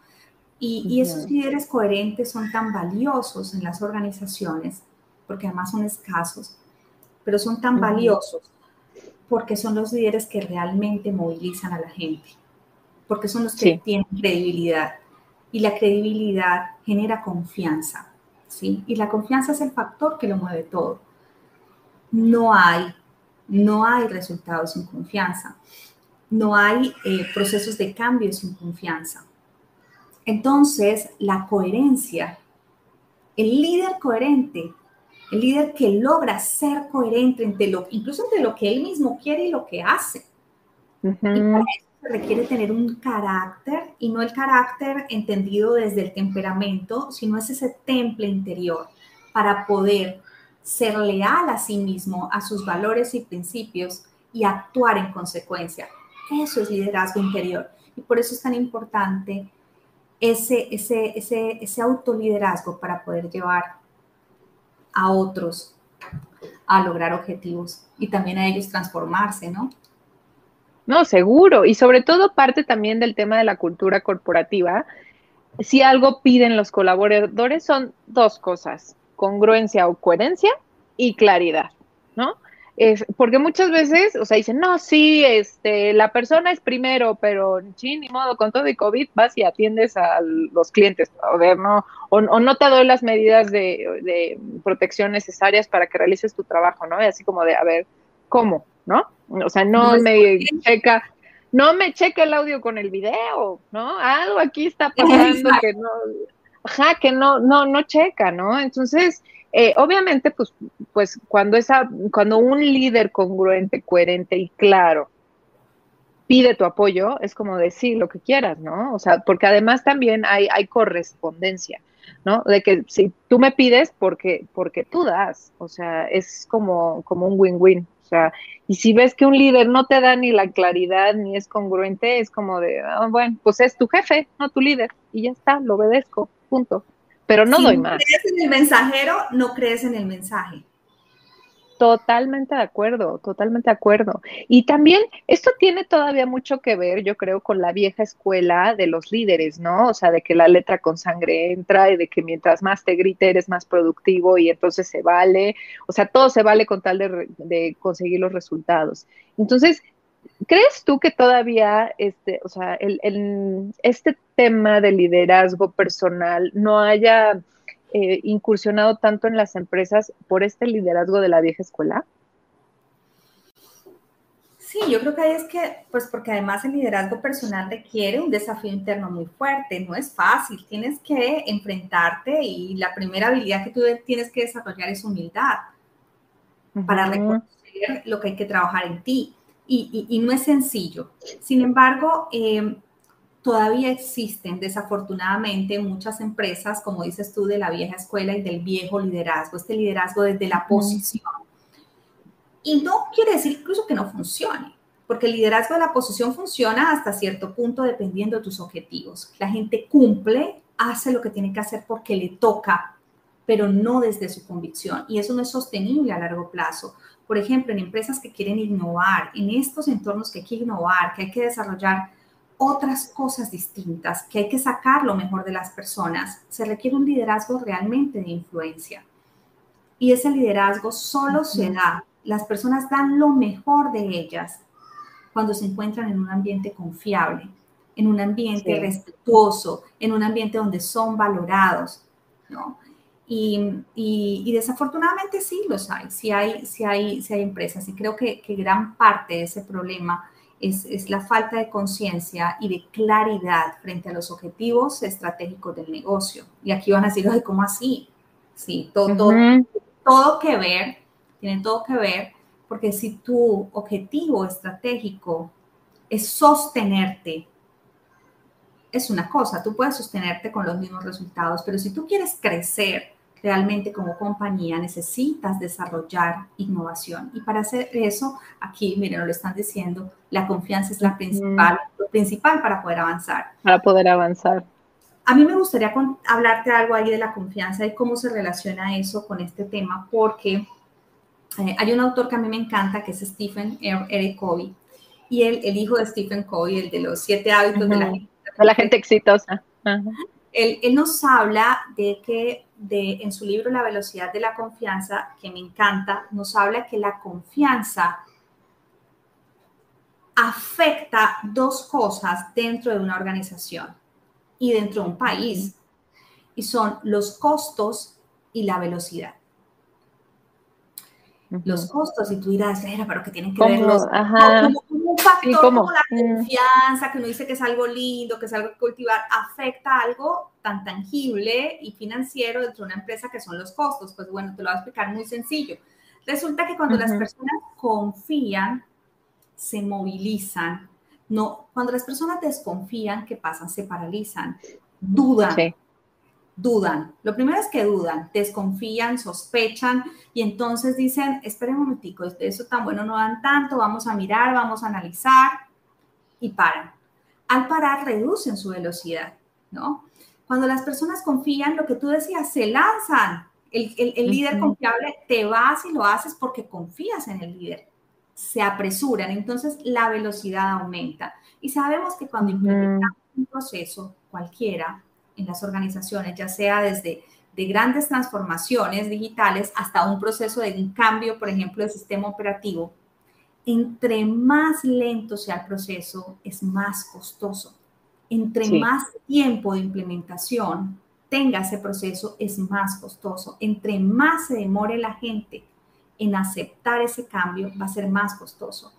Y, y, esos líderes coherentes son tan valiosos en las organizaciones, porque además son escasos, pero son tan valiosos porque son los líderes que realmente movilizan a la gente, porque son los que tienen credibilidad. Y la credibilidad genera confianza, ¿sí? Y la confianza es el factor que lo mueve todo. No hay, no hay resultados sin confianza. No hay eh, procesos de cambio sin confianza. Entonces, la coherencia, el líder coherente el líder que logra ser coherente entre lo, incluso entre lo que él mismo quiere y lo que hace. Y para eso se requiere tener un carácter y no el carácter entendido desde el temperamento, sino es ese temple interior para poder ser leal a sí mismo, a sus valores y principios y actuar en consecuencia. Eso es liderazgo interior. Y por eso es tan importante ese, ese, ese, ese autoliderazgo para poder llevar a otros a lograr objetivos y también a ellos transformarse, ¿no? No, seguro. Y sobre todo parte también del tema de la cultura corporativa. Si algo piden los colaboradores son dos cosas, congruencia o coherencia y claridad, ¿no? Es, porque muchas veces, o sea, dicen, no, sí, este, la persona es primero, pero sí, ni modo, con todo y COVID vas y atiendes a los clientes, o, no, o, no te doy las medidas de, de, protección necesarias para que realices tu trabajo, ¿no? Y así como de, a ver, ¿cómo? ¿No? O sea, no, me checa, no me checa el audio con el video, ¿no? Algo aquí está pasando que no, ajá, que no, no, no checa, ¿no? Entonces, eh, obviamente, pues, pues cuando, esa, cuando un líder congruente, coherente y claro pide tu apoyo, es como decir lo que quieras, ¿no? O sea, porque además también hay, hay correspondencia, ¿no? De que si tú me pides, porque, porque tú das, o sea, es como, como un win-win. O sea, y si ves que un líder no te da ni la claridad ni es congruente, es como de, ah, bueno, pues es tu jefe, no tu líder, y ya está, lo obedezco, punto pero no doy más. Si crees en el mensajero, no crees en el mensaje. Totalmente de acuerdo, totalmente de acuerdo. Y también esto tiene todavía mucho que ver, yo creo, con la vieja escuela de los líderes, ¿no? O sea, de que la letra con sangre entra y de que mientras más te grite eres más productivo y entonces se vale. O sea, todo se vale con tal de, de conseguir los resultados. Entonces, ¿crees tú que todavía este, o sea, el, este tema de liderazgo personal no haya eh, incursionado tanto en las empresas por este liderazgo de la vieja escuela? Sí, yo creo que ahí es que, pues porque además el liderazgo personal requiere un desafío interno muy fuerte, no es fácil, tienes que enfrentarte y la primera habilidad que tú tienes que desarrollar es humildad para reconocer lo que hay que trabajar en ti y, no es sencillo. Sin embargo, em, todavía existen desafortunadamente muchas empresas, como dices tú, de la vieja escuela y del viejo liderazgo, este liderazgo desde la posición. Y no quiere decir incluso que no funcione, porque el liderazgo de la posición funciona hasta cierto punto dependiendo de tus objetivos. La gente cumple, hace lo que tiene que hacer porque le toca, pero no desde su convicción. Y eso no es sostenible a largo plazo por ejemplo, en empresas que quieren innovar, en estos entornos que hay que innovar, que hay que desarrollar otras cosas distintas, que hay que sacar lo mejor de las personas, se requiere un liderazgo realmente de influencia. Y ese liderazgo solo se da, las personas dan lo mejor de ellas cuando se encuentran en un ambiente confiable, en un ambiente respetuoso, en un ambiente donde son valorados, ¿no? Y, desafortunadamente sí los hay, sí hay, sí hay, sí hay empresas y creo que, gran parte de ese problema es, la falta de conciencia y de claridad frente a los objetivos estratégicos del negocio. Y aquí van a decir, ¿cómo así? Sí, todo, todo, todo que ver, tiene todo que ver, porque si tu objetivo estratégico es sostenerte, es una cosa, tú puedes sostenerte con los mismos resultados, pero si tú quieres crecer, realmente como compañía necesitas desarrollar innovación. Y para hacer eso, aquí, miren, lo están diciendo, la confianza es la principal, lo principal para poder avanzar. Para poder avanzar. A mí me gustaría hablarte algo ahí de la confianza y cómo se relaciona eso con este tema, porque eh, hay un autor que a mí me encanta, que es Stephen Eric Covey, y él, el hijo de Stephen Covey, el de los siete hábitos de, la, de la gente exitosa. Él, nos habla de que de, en su libro La velocidad de la confianza, que me encanta, nos habla que la confianza afecta dos cosas dentro de una organización y dentro de un país, y son los costos y la velocidad. Los costos y tú dirás, pero que tienen que ver los, factor como la mm. confianza, que uno dice que es algo lindo, que es algo que cultivar, afecta algo tan tangible y financiero dentro de una empresa que son los costos. Pues bueno, te lo voy a explicar muy sencillo. Resulta que cuando las personas confían, se movilizan. No, cuando las personas desconfían, ¿qué pasa? Se paralizan, dudan, dudan. Lo primero es que dudan, desconfían, sospechan y entonces dicen, esperen un momentico, eso tan bueno no dan tanto, vamos a mirar, vamos a analizar y paran. Al parar reducen su velocidad, ¿no? Cuando las personas confían, lo que tú decías, se lanzan. El, líder confiable te vas y lo haces porque confías en el líder. se apresuran, entonces la velocidad aumenta. Y sabemos que cuando implementamos un proceso cualquiera en las organizaciones, ya sea desde de grandes transformaciones digitales hasta un proceso de un cambio, por ejemplo, de sistema operativo, entre más lento sea el proceso, es más costoso. Entre más tiempo de implementación tenga ese proceso, es más costoso. Entre más se demore la gente en aceptar ese cambio, va a ser más costoso.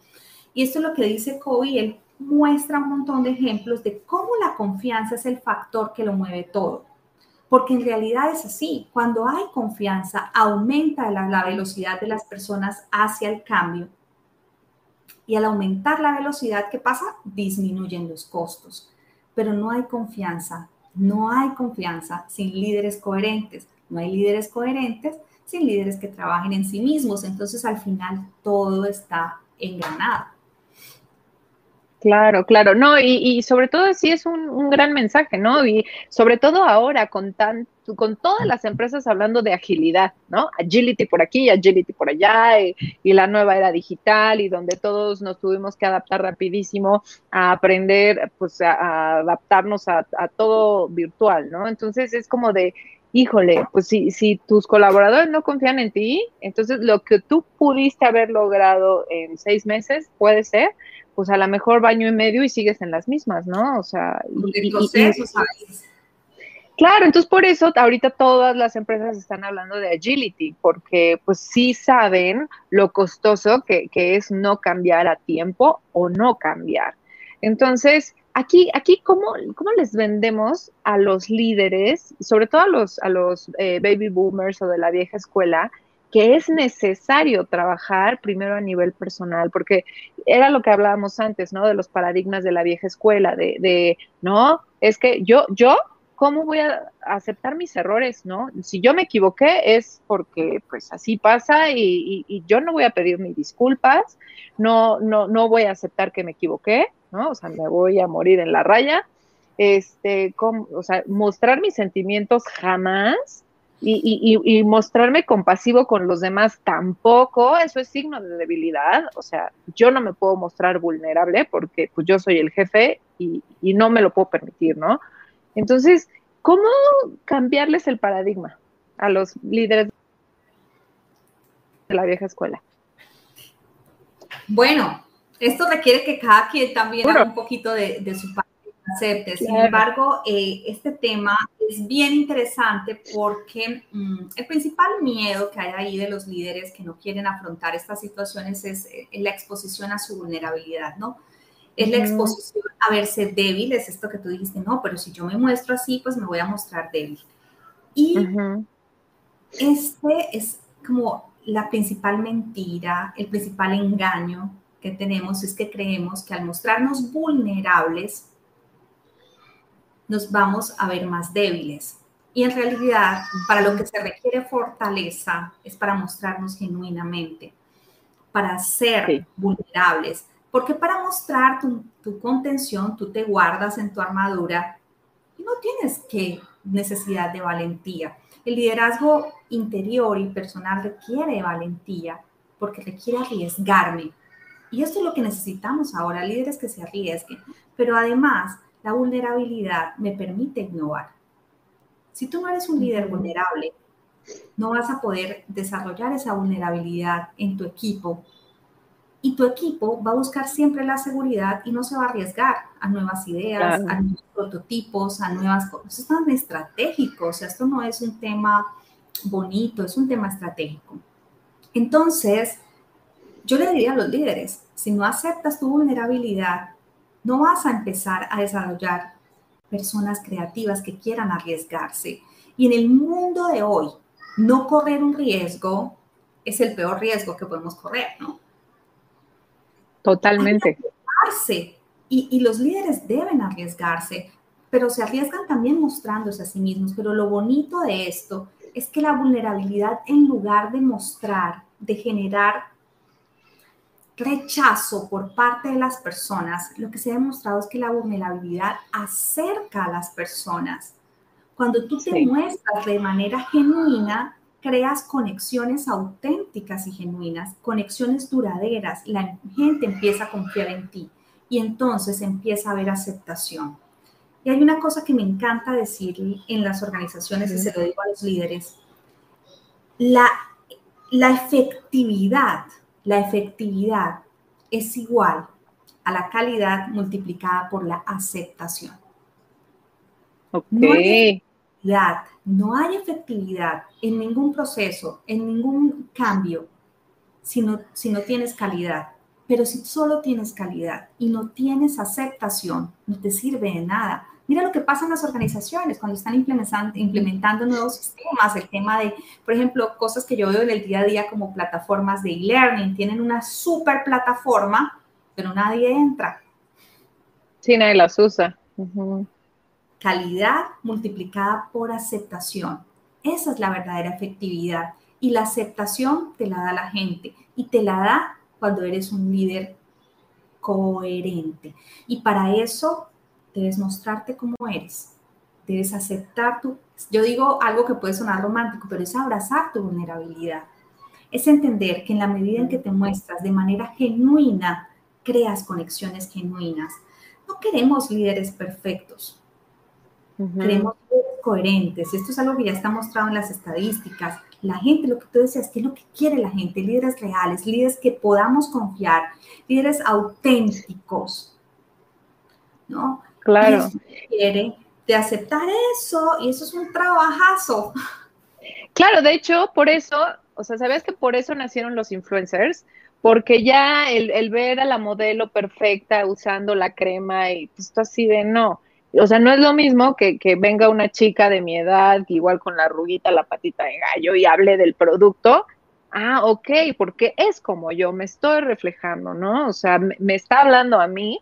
Y esto es lo que dice Kobe, él muestra un montón de ejemplos de cómo la confianza es el factor que lo mueve todo. Porque en realidad es así, cuando hay confianza, aumenta la, velocidad de las personas hacia el cambio. Y al aumentar la velocidad, ¿qué pasa? Disminuyen los costos. Pero no hay confianza, no hay confianza sin líderes coherentes. No hay líderes coherentes sin líderes que trabajen en sí mismos. Entonces al final todo está engranado. Claro, claro, no, y, sobre todo sí es un, gran mensaje, ¿no? Y sobre todo ahora con tan, con todas las empresas hablando de agilidad, ¿no? Agility por aquí, agility por allá, y, la nueva era digital, y donde todos nos tuvimos que adaptar rapidísimo a aprender, pues a, adaptarnos a, a, todo virtual, ¿no? Entonces es como de, híjole, pues si, si tus colaboradores no confían en ti, entonces lo que tú pudiste haber logrado en seis meses puede ser pues a lo mejor baño y medio y sigues en las mismas, ¿no? O sea, y, Claro, entonces por eso ahorita todas las empresas están hablando de agility, porque pues sí saben lo costoso que, que es no cambiar a tiempo o no cambiar. Entonces, aquí, aquí ¿cómo, ¿cómo, les vendemos a los líderes, sobre todo a los, a los eh, baby boomers o de la vieja escuela, que es necesario trabajar primero a nivel personal, porque era lo que hablábamos antes, ¿no? De los paradigmas de la vieja escuela, de, de no, es que yo, yo, ¿cómo voy a aceptar mis errores, no? Si yo me equivoqué es porque, pues, así pasa y, y, yo no voy a pedir mis disculpas, no, no, no voy a aceptar que me equivoqué, ¿no? O sea, me voy a morir en la raya, este, o sea, mostrar mis sentimientos jamás, y, mostrarme compasivo con los demás tampoco, eso es signo de debilidad. O sea, yo no me puedo mostrar vulnerable porque pues yo soy el jefe y, no me lo puedo permitir, ¿no? Entonces, ¿cómo cambiarles el paradigma a los líderes de la vieja escuela? Bueno, esto requiere que cada quien también haga un poquito de, de su parte sin embargo, eh, este tema es bien interesante porque mm, el principal miedo que hay ahí de los líderes que no quieren afrontar estas situaciones es eh, la exposición a su vulnerabilidad, ¿no? Es la exposición a verse débil, es esto que tú dijiste, no, pero si yo me muestro así, pues me voy a mostrar débil. Y este es como la principal mentira, el principal engaño que tenemos es que creemos que al mostrarnos vulnerables, nos vamos a ver más débiles. Y en realidad, para lo que se requiere fortaleza es para mostrarnos genuinamente, para ser vulnerables. Porque para mostrar tu, tu, contención, tú te guardas en tu armadura y no tienes que necesidad de valentía. El liderazgo interior y personal requiere valentía porque requiere arriesgarme. Y esto es lo que necesitamos ahora, líderes que se arriesguen. Pero además, la vulnerabilidad me permite innovar. Si tú no eres un líder vulnerable, no vas a poder desarrollar esa vulnerabilidad en tu equipo y tu equipo va a buscar siempre la seguridad y no se va a arriesgar a nuevas ideas, a nuevos prototipos, a nuevas cosas. Esto es tan estratégico, o sea, esto no es un tema bonito, es un tema estratégico. Entonces, yo le diría a los líderes, si no aceptas tu vulnerabilidad no vas a empezar a desarrollar personas creativas que quieran arriesgarse. Y en el mundo de hoy, no correr un riesgo es el peor riesgo que podemos correr, ¿no? Totalmente. Y, y los líderes deben arriesgarse, pero se arriesgan también mostrándose a sí mismos. Pero lo bonito de esto es que la vulnerabilidad, en lugar de mostrar, de generar rechazo por parte de las personas, lo que se ha demostrado es que la vulnerabilidad acerca a las personas. Cuando tú te muestras de manera genuina, creas conexiones auténticas y genuinas, conexiones duraderas, la gente empieza a confiar en ti y entonces empieza a haber aceptación. Y hay una cosa que me encanta decir en las organizaciones y se lo digo a los líderes, la, la efectividad, la efectividad es igual a la calidad multiplicada por la aceptación. Okay no hay efectividad en ningún proceso, en ningún cambio, si no, si no tienes calidad. Pero si solo tienes calidad y no tienes aceptación, no te sirve de nada. Mira lo que pasa en las organizaciones cuando están implementando, implementando nuevos sistemas, el tema de, por ejemplo, cosas que yo veo en el día a día como plataformas de e-learning, tienen una super plataforma, pero nadie entra. Sí, nadie las usa calidad multiplicada por aceptación. Esa es la verdadera efectividad. Y la aceptación te la da la gente y te la da cuando eres un líder coherente. Y para eso debes mostrarte como eres. Debes aceptar tu... Yo digo algo que puede sonar romántico, pero es abrazar tu vulnerabilidad. Es entender que en la medida en que te muestras de manera genuina, creas conexiones genuinas. No queremos líderes perfectos. Queremos ser coherentes. Esto es algo que ya está mostrado en las estadísticas. La gente, lo que tú decías, ¿qué es lo que quiere la gente? Líderes reales, líderes que podamos confiar, líderes auténticos. ¿No? Claro. quiere de aceptar eso y eso es un trabajazo. Claro, de hecho, por eso, o sea, ¿sabes que por eso nacieron los influencers? Porque ya el, el ver a la modelo perfecta usando la crema y pues así de no o sea, no es lo mismo que, que, venga una chica de mi edad, igual con la ruguita, la patita de gallo, y hable del producto. Ah, ok, porque es como yo me estoy reflejando, ¿no? O sea, me, está hablando a mí.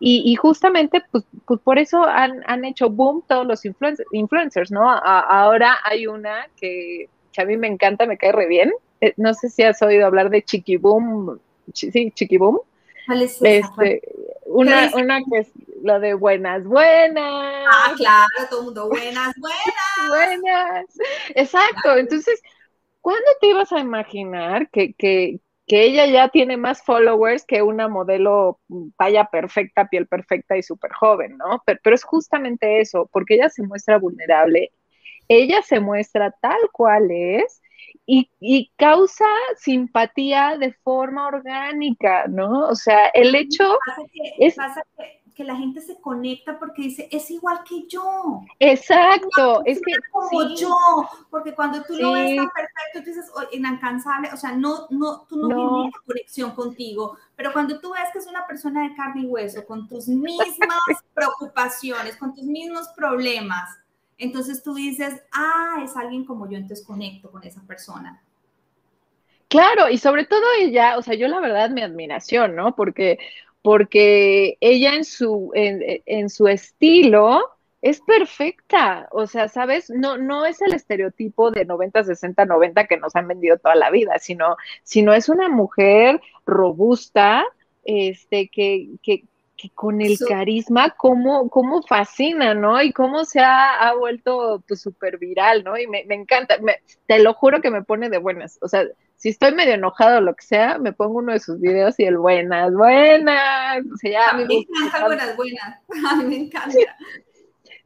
Y, justamente, pues, pues, por eso han, han, hecho boom todos los influencers, ¿no? ahora hay una que, que, a mí me encanta, me cae re bien. Eh, no sé si has oído hablar de Chiqui Boom. Sí, Chiqui Boom. ¿Cuál es Este, una, una que es lo de buenas, buenas. Ah, claro, todo el mundo, buenas, buenas. buenas. Exacto. Entonces, ¿cuándo te ibas a imaginar que, que, que ella ya tiene más followers que una modelo talla perfecta, piel perfecta y súper joven, ¿no? Pero, pero, es justamente eso, porque ella se muestra vulnerable, ella se muestra tal cual es y, causa simpatía de forma orgánica, ¿no? O sea, el hecho es... que, la gente se conecta porque dice, es igual que yo. Exacto, es que... Como yo, porque cuando tú lo ves tan perfecto, tú dices, inalcanzable, o sea, no, no, tú no, no. tienes conexión contigo, pero cuando tú ves que es una persona de carne y hueso, con tus mismas preocupaciones, con tus mismos problemas, entonces tú dices, ah, es alguien como yo, entonces conecto con esa persona. Claro, y sobre todo ella, o sea, yo la verdad mi admiración, ¿no? Porque, porque ella en su, en, su estilo es perfecta, o sea, ¿sabes? No, no es el estereotipo de 90, 60, 90 que nos han vendido toda la vida, sino, sino es una mujer robusta, este, que, que, que con el carisma, cómo, cómo fascina, ¿no? Y cómo se ha, vuelto pues súper viral, ¿no? Y me, encanta, te lo juro que me pone de buenas. O sea, si estoy medio enojado o lo que sea, me pongo uno de sus videos y el buenas, buenas. O sea, a mí me encanta buenas, buenas. A mí me encanta.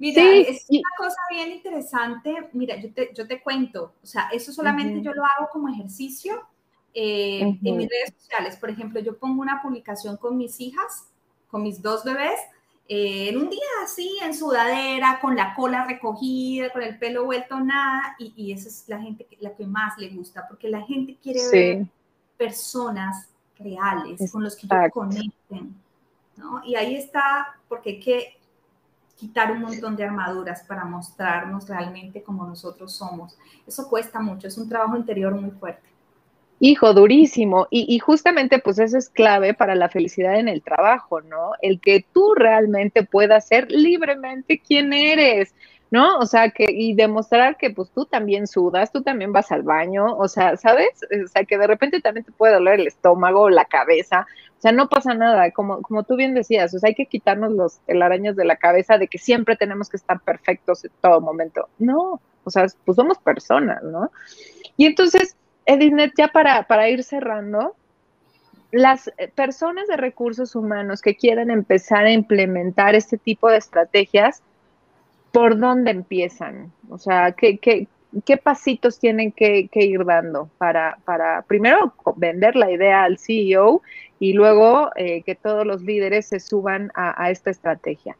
Mira, es una cosa bien interesante. Mira, yo te, yo te cuento, o sea, eso solamente yo lo hago como ejercicio eh, en mis redes sociales. Por ejemplo, yo pongo una publicación con mis hijas con mis dos bebés, eh, en un día así, en sudadera, con la cola recogida, con el pelo vuelto nada, y, y esa es la gente la que más le gusta, porque la gente quiere ver personas reales con los que conecten, ¿no? Y ahí está, porque hay que quitar un montón de armaduras para mostrarnos realmente como nosotros somos. Eso cuesta mucho, es un trabajo interior muy fuerte. Hijo, durísimo. Y, justamente pues eso es clave para la felicidad en el trabajo, ¿no? El que tú realmente puedas ser libremente quien eres, ¿no? O sea, que y demostrar que pues tú también sudas, tú también vas al baño, o sea, ¿sabes? O sea, que de repente también te puede doler el estómago, la cabeza, o sea, no pasa nada, como, como tú bien decías, o sea, hay que quitarnos los telaraños de la cabeza de que siempre tenemos que estar perfectos en todo momento. No, o sea, pues somos personas, ¿no? Y entonces, Edithnet, ya para, para ir cerrando, las personas de recursos humanos que quieran empezar a implementar este tipo de estrategias, ¿por dónde empiezan? O sea, ¿qué, qué, pasitos tienen que, ir dando para, para, primero vender la idea al CEO y luego eh, que todos los líderes se suban a, esta estrategia?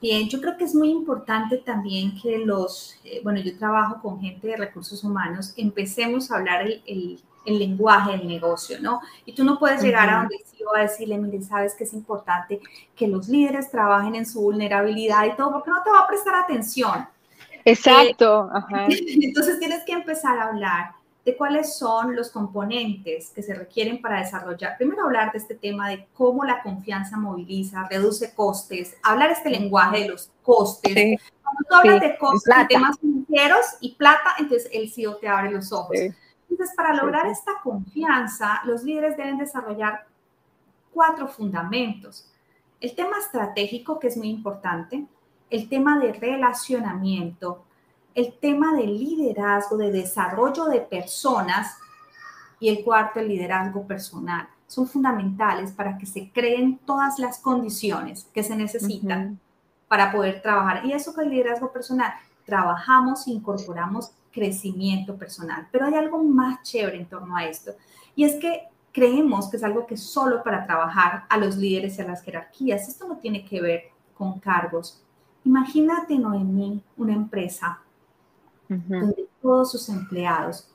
Bien, yo creo que es muy importante también que los, eh, bueno, yo trabajo con gente de recursos humanos, empecemos a hablar el, lenguaje del negocio, ¿no? Y tú no puedes llegar a donde el CEO a decirle, mire, sabes que es importante que los líderes trabajen en su vulnerabilidad y todo, porque no te va a prestar atención. Exacto. Entonces tienes que empezar a hablar de cuáles son los componentes que se requieren para desarrollar. Primero hablar de este tema de cómo la confianza moviliza, reduce costes, hablar este lenguaje de los costes. Cuando tú hablas de costes, temas financieros y plata, entonces el CEO te abre los ojos. Entonces, para lograr esta confianza, los líderes deben desarrollar cuatro fundamentos. El tema estratégico, que es muy importante, el tema de relacionamiento, el tema de liderazgo, de desarrollo de personas y el cuarto, el liderazgo personal. Son fundamentales para que se creen todas las condiciones que se necesitan para poder trabajar. Y eso con el liderazgo personal, trabajamos e incorporamos crecimiento personal. Pero hay algo más chévere en torno a esto. Y es que creemos que es algo que solo para trabajar a los líderes y a las jerarquías. Esto no tiene que ver con cargos, Imagínate, Noemí, una empresa donde todos sus empleados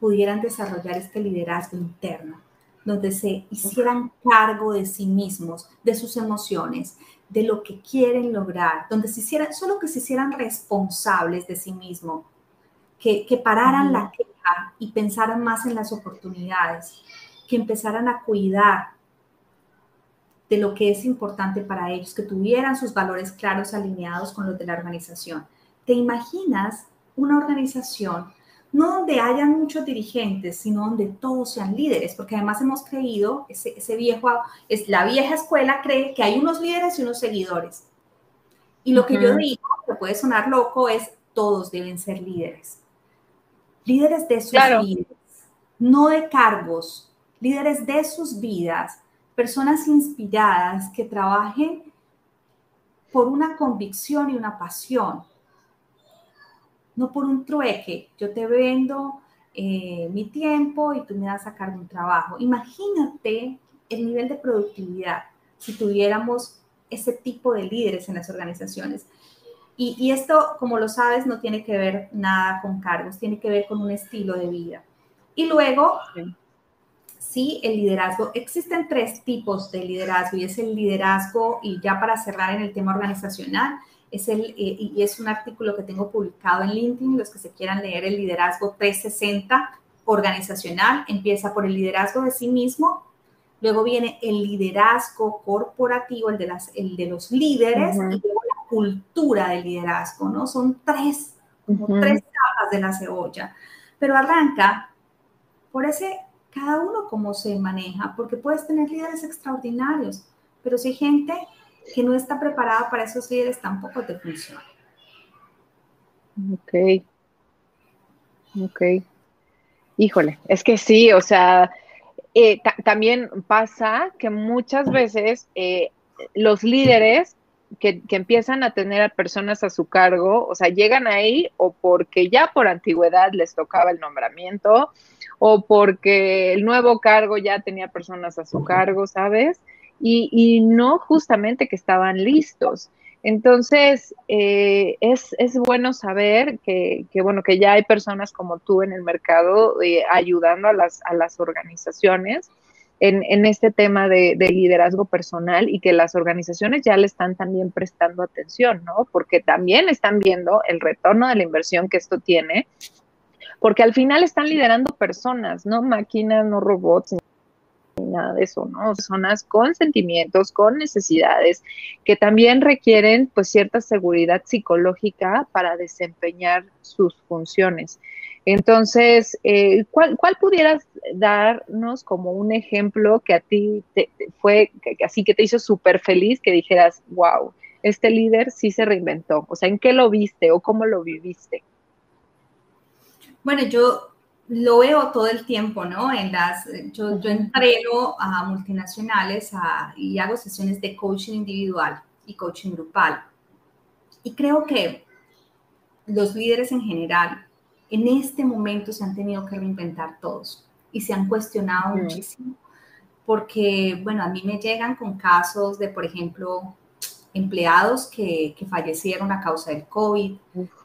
pudieran desarrollar este liderazgo interno, donde se hicieran cargo de sí mismos, de sus emociones, de lo que quieren lograr, donde se hicieran, solo que se hicieran responsables de sí mismos, que, que pararan la queja y pensaran más en las oportunidades, que empezaran a cuidar de lo que es importante para ellos, que tuvieran sus valores claros alineados con los de la organización. ¿Te imaginas una organización no donde hayan muchos dirigentes, sino donde todos sean líderes? Porque además hemos creído, ese, viejo, es la vieja escuela cree que hay unos líderes y unos seguidores. Y lo que yo digo, que puede sonar loco, es todos deben ser líderes. Líderes de sus vidas, no de cargos, líderes de sus vidas, personas inspiradas que trabajen por una convicción y una pasión, no por un trueque. Yo te vendo eh, mi tiempo y tú me das a cargo un trabajo. Imagínate el nivel de productividad si tuviéramos ese tipo de líderes en las organizaciones. Y, esto, como lo sabes, no tiene que ver nada con cargos, tiene que ver con un estilo de vida. Y luego, sí, el liderazgo. Existen tres tipos de liderazgo y es el liderazgo, y ya para cerrar en el tema organizacional, es el, eh, y es un artículo que tengo publicado en LinkedIn, los que se quieran leer el liderazgo 360 organizacional, empieza por el liderazgo de sí mismo, luego viene el liderazgo corporativo, el de, las, el de los líderes, y luego la cultura del liderazgo, ¿no? Son tres, como tres capas de la cebolla, pero arranca por ese cada uno cómo se maneja, porque puedes tener líderes extraordinarios, pero si hay gente que no está preparada para esos líderes, tampoco te funciona. Ok. Ok. Híjole, es que sí, o sea, eh, también pasa que muchas veces eh, los líderes que, que, empiezan a tener a personas a su cargo, o sea, llegan ahí o porque ya por antigüedad les tocaba el nombramiento o porque el nuevo cargo ya tenía personas a su cargo, ¿sabes? Y, no justamente que estaban listos. Entonces, eh, es, bueno saber que, bueno, que ya hay personas como tú en el mercado eh, ayudando a las, a las organizaciones en, este tema de, de, liderazgo personal y que las organizaciones ya le están también prestando atención, ¿no? Porque también están viendo el retorno de la inversión que esto tiene porque al final están liderando personas, no máquinas, no robots, ni nada de eso, ¿no? Personas con sentimientos, con necesidades, que también requieren pues cierta seguridad psicológica para desempeñar sus funciones. Entonces, eh, ¿cuál, pudieras darnos como un ejemplo que a ti te, fue, así que te hizo súper feliz, que dijeras, wow, este líder sí se reinventó? O sea, ¿en qué lo viste o cómo lo viviste? Bueno, yo lo veo todo el tiempo, ¿no? En las, yo, yo entreno a multinacionales y hago sesiones de coaching individual y coaching grupal. Y creo que los líderes en general en este momento se han tenido que reinventar todos y se han cuestionado muchísimo porque, bueno, a mí me llegan con casos de, por ejemplo, empleados que, fallecieron a causa del COVID,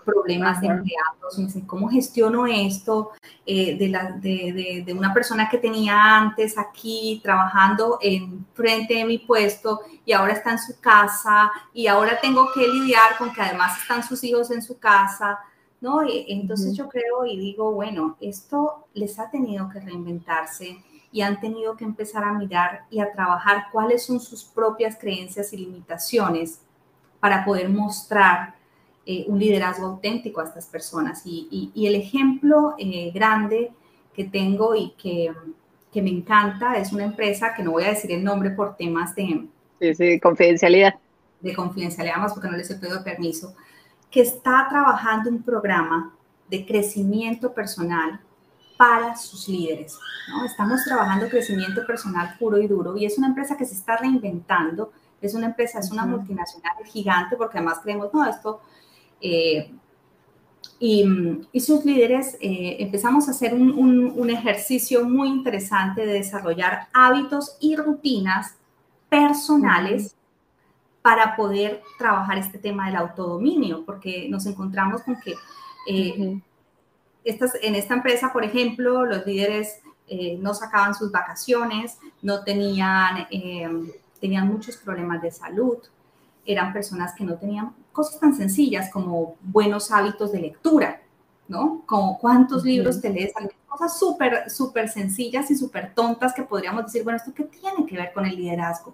problemas de empleados, ¿cómo gestiono esto eh, de, la, de, de, una persona que tenía antes aquí trabajando en frente de mi puesto y ahora está en su casa y ahora tengo que lidiar con que además están sus hijos en su casa? ¿no? entonces yo creo y digo, bueno, esto les ha tenido que reinventarse y han tenido que empezar a mirar y a trabajar cuáles son sus propias creencias y limitaciones para poder mostrar eh, un liderazgo auténtico a estas personas. Y, el ejemplo eh, grande que tengo y que, que, me encanta es una empresa que no voy a decir el nombre por temas de... Sí, confidencialidad. De confidencialidad, más porque no les he pedido permiso, que está trabajando un programa de crecimiento personal para sus líderes. ¿no? Estamos trabajando crecimiento personal puro y duro y es una empresa que se está reinventando, es una empresa, es una multinacional gigante porque además creemos, no, esto... Eh, y, y, sus líderes eh, empezamos a hacer un, un, ejercicio muy interesante de desarrollar hábitos y rutinas personales para poder trabajar este tema del autodominio, porque nos encontramos con que eh, en esta empresa, por ejemplo, los líderes eh, no sacaban sus vacaciones, no tenían, eh, tenían muchos problemas de salud, eran personas que no tenían cosas tan sencillas como buenos hábitos de lectura, ¿no? Como cuántos libros te lees, cosas súper, súper sencillas y súper tontas que podríamos decir, bueno, ¿esto qué tiene que ver con el liderazgo?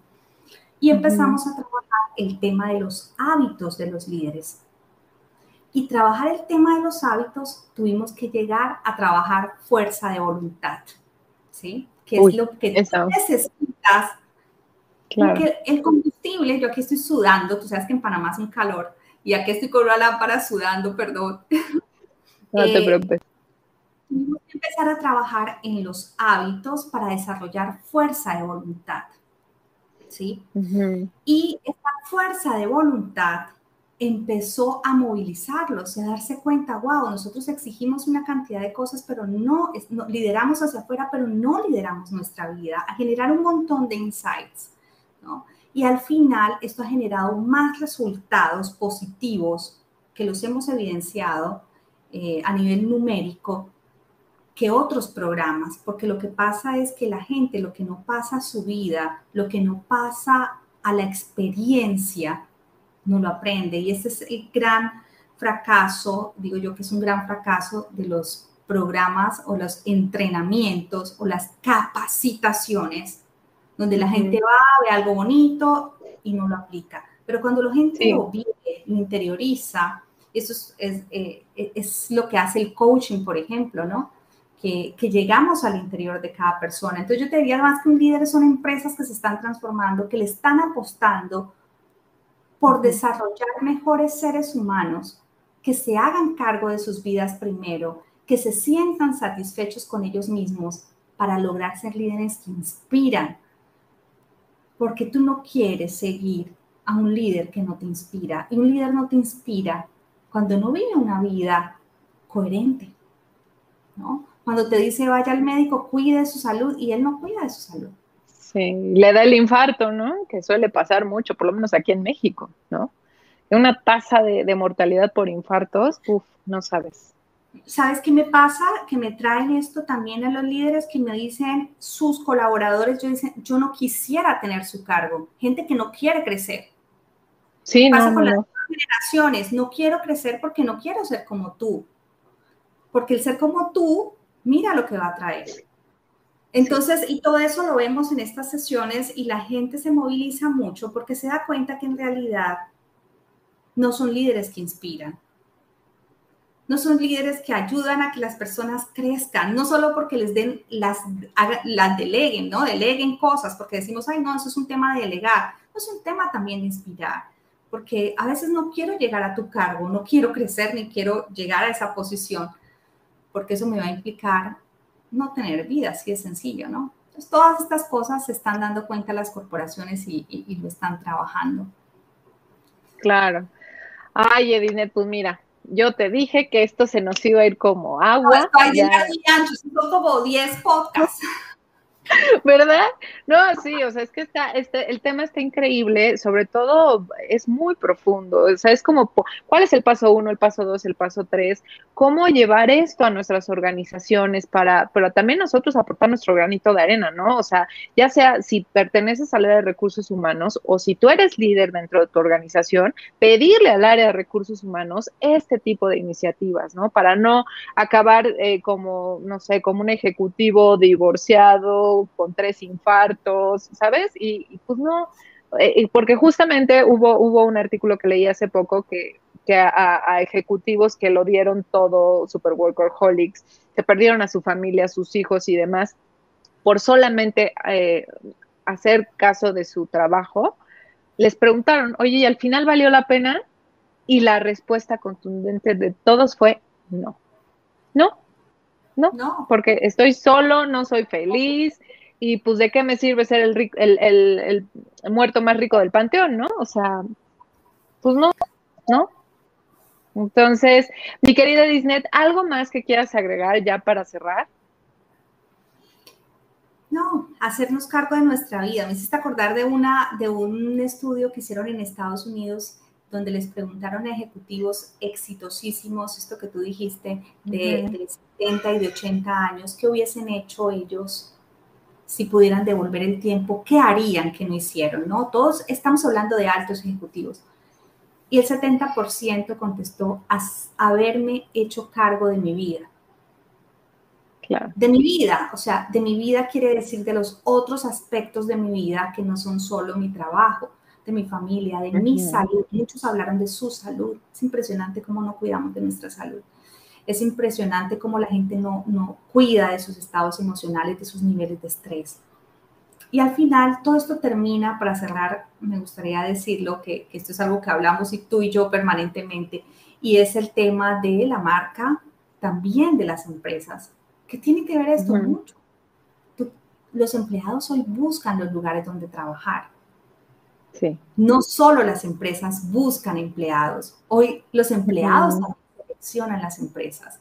Y empezamos a trabajar el tema de los hábitos de los líderes. Y trabajar el tema de los hábitos, tuvimos que llegar a trabajar fuerza de voluntad, ¿sí? Que es lo que necesitas. Claro. Porque el combustible, yo aquí estoy sudando, tú sabes que en Panamá hace un calor, y aquí estoy con la lámpara sudando, perdón. No te eh, preocupes. Tuvimos que empezar a trabajar en los hábitos para desarrollar fuerza de voluntad, ¿sí? Y esta fuerza de voluntad empezó a movilizarlos y a darse cuenta, wow, nosotros exigimos una cantidad de cosas, pero no, lideramos hacia afuera, pero no lideramos nuestra vida, a generar un montón de insights, ¿no? Y al final esto ha generado más resultados positivos que los hemos evidenciado eh, a nivel numérico que otros programas, porque lo que pasa es que la gente, lo que no pasa a su vida, lo que no pasa a la experiencia, no lo aprende. Y ese es el gran fracaso, digo yo que es un gran fracaso de los programas o los entrenamientos o las capacitaciones, donde la gente va, ve algo bonito y no lo aplica. Pero cuando la gente lo vive, lo interioriza, eso es, eh, es, lo que hace el coaching, por ejemplo, ¿no? Que, que, llegamos al interior de cada persona. Entonces yo te diría más que un líder son empresas que se están transformando, que le están apostando por desarrollar mejores seres humanos que se hagan cargo de sus vidas primero, que se sientan satisfechos con ellos mismos para lograr ser líderes que inspiran. Porque tú no quieres seguir a un líder que no te inspira. Y un líder no te inspira cuando no vive una vida coherente. ¿no? Cuando te dice vaya al médico, cuide su salud y él no cuida de su salud. Sí, le da el infarto, ¿no? Que suele pasar mucho, por lo menos aquí en México, ¿no? Una tasa de, mortalidad por infartos, uff, no sabes. ¿Sabes qué me pasa? Que me traen esto también a los líderes que me dicen, sus colaboradores, yo dicen, yo no quisiera tener su cargo, gente que no quiere crecer. Sí, pasa no, con las generaciones, no quiero crecer porque no quiero ser como tú. Porque el ser como tú, mira lo que va a traer. Entonces, y todo eso lo vemos en estas sesiones y la gente se moviliza mucho porque se da cuenta que en realidad no son líderes que inspiran. No son líderes que ayudan a que las personas crezcan, no solo porque les den las, las deleguen, ¿no? Deleguen cosas, porque decimos, ay, no, eso es un tema de delegar. No es un tema también de inspirar, porque a veces no quiero llegar a tu cargo, no quiero crecer ni quiero llegar a esa posición, porque eso me va a implicar no tener vida, así de sencillo, ¿no? Entonces, todas estas cosas se están dando cuenta las corporaciones y, lo están trabajando. Claro. Ay, Edinet, pues mira, yo te dije que esto se nos iba a ir como agua. No, son como 10 podcasts. ¿Verdad? No, sí, o sea, es que está, este, el tema está increíble, sobre todo es muy profundo, o sea, es como, ¿cuál es el paso uno, el paso dos, el paso tres? ¿Cómo llevar esto a nuestras organizaciones para, pero también nosotros aportar nuestro granito de arena, ¿no? O sea, ya sea si perteneces al área de recursos humanos o si tú eres líder dentro de tu organización, pedirle al área de recursos humanos este tipo de iniciativas, ¿no? Para no acabar eh, como, no sé, como un ejecutivo divorciado, con tres infartos, ¿sabes? Y, pues no, eh, porque justamente hubo, hubo un artículo que leí hace poco que, a, ejecutivos que lo dieron todo, super workaholics, se perdieron a su familia, a sus hijos y demás, por solamente eh, hacer caso de su trabajo, les preguntaron, oye, ¿y al final valió la pena? Y la respuesta contundente de todos fue no. No, ¿no? Porque estoy solo, no soy feliz, y pues de qué me sirve ser el, el, muerto más rico del panteón, ¿no? O sea, pues no, ¿no? Entonces, mi querida Disney, ¿algo más que quieras agregar ya para cerrar? No, hacernos cargo de nuestra vida. Me hiciste acordar de, una, de un estudio que hicieron en Estados Unidos donde les preguntaron a ejecutivos exitosísimos, esto que tú dijiste, de, 70 y de 80 años, qué hubiesen hecho ellos si pudieran devolver el tiempo, qué harían que no hicieron, ¿no? Todos estamos hablando de altos ejecutivos. Y el 70% contestó haberme hecho cargo de mi vida. Claro. De mi vida, o sea, de mi vida quiere decir de los otros aspectos de mi vida que no son solo mi trabajo de mi familia, de mi salud. Muchos hablaron de su salud. Es impresionante cómo no cuidamos de nuestra salud. Es impresionante cómo la gente no, no cuida de sus estados emocionales, de sus niveles de estrés. Y al final, todo esto termina, para cerrar, me gustaría decirlo, que, que esto es algo que hablamos y tú y yo permanentemente, y es el tema de la marca, también de las empresas. ¿Qué tiene que ver esto mucho? los empleados hoy buscan los lugares donde trabajar no solo las empresas buscan empleados, hoy los empleados también seleccionan las empresas.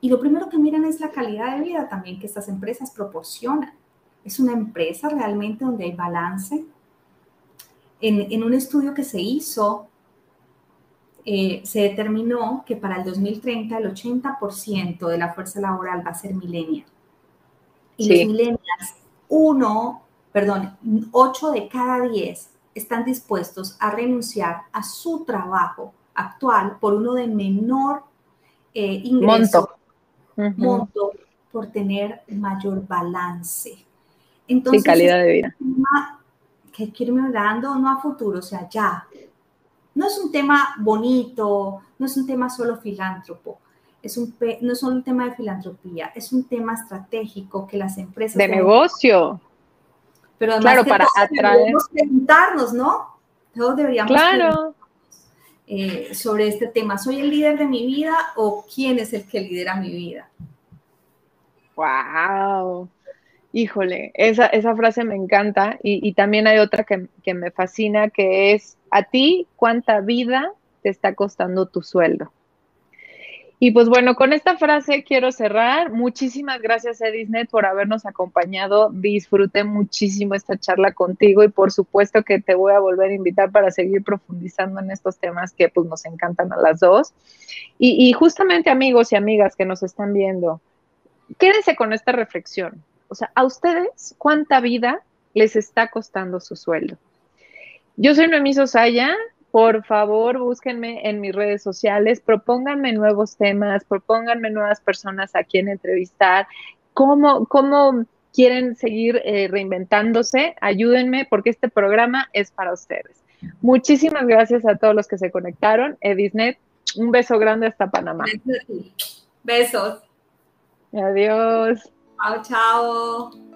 Y lo primero que miran es la calidad de vida también que estas empresas proporcionan. Es una empresa realmente donde hay balance. En, un estudio que se hizo, eh, se determinó que para el 2030 el 80% de la fuerza laboral va a ser millennial. Y los millennials, uno, perdón, 8 de cada 10 están dispuestos a renunciar a su trabajo actual por uno de menor eh, ingreso, monto. por tener mayor balance. Entonces, calidad de vida. que quiero ir hablando no a futuro, o sea, ya. No es un tema bonito, no es un tema solo filántropo, es un, no es solo un tema de filantropía, es un tema estratégico que las empresas... De negocio. Pero además claro, para atraer. Preguntarnos, ¿no? Todos deberíamos claro. Eh, sobre este tema. ¿Soy el líder de mi vida o quién es el que lidera mi vida? ¡Wow! Híjole, esa, esa frase me encanta y, y también hay otra que, que me fascina, que es, ¿a ti cuánta vida te está costando tu sueldo? Y pues bueno, con esta frase quiero cerrar. Muchísimas gracias, Edisnet, por habernos acompañado. Disfruté muchísimo esta charla contigo y por supuesto que te voy a volver a invitar para seguir profundizando en estos temas que pues nos encantan a las dos. Y, y justamente amigos y amigas que nos están viendo, quédense con esta reflexión. O sea, a ustedes, ¿cuánta vida les está costando su sueldo? Yo soy Noemí Sosaya, por favor, búsquenme en mis redes sociales, propónganme nuevos temas, propónganme nuevas personas a quien entrevistar, cómo, cómo quieren seguir eh, reinventándose, ayúdenme porque este programa es para ustedes. Muchísimas gracias a todos los que se conectaron. Edisnet, un beso grande hasta Panamá. Besos. Adiós. Chao, chao.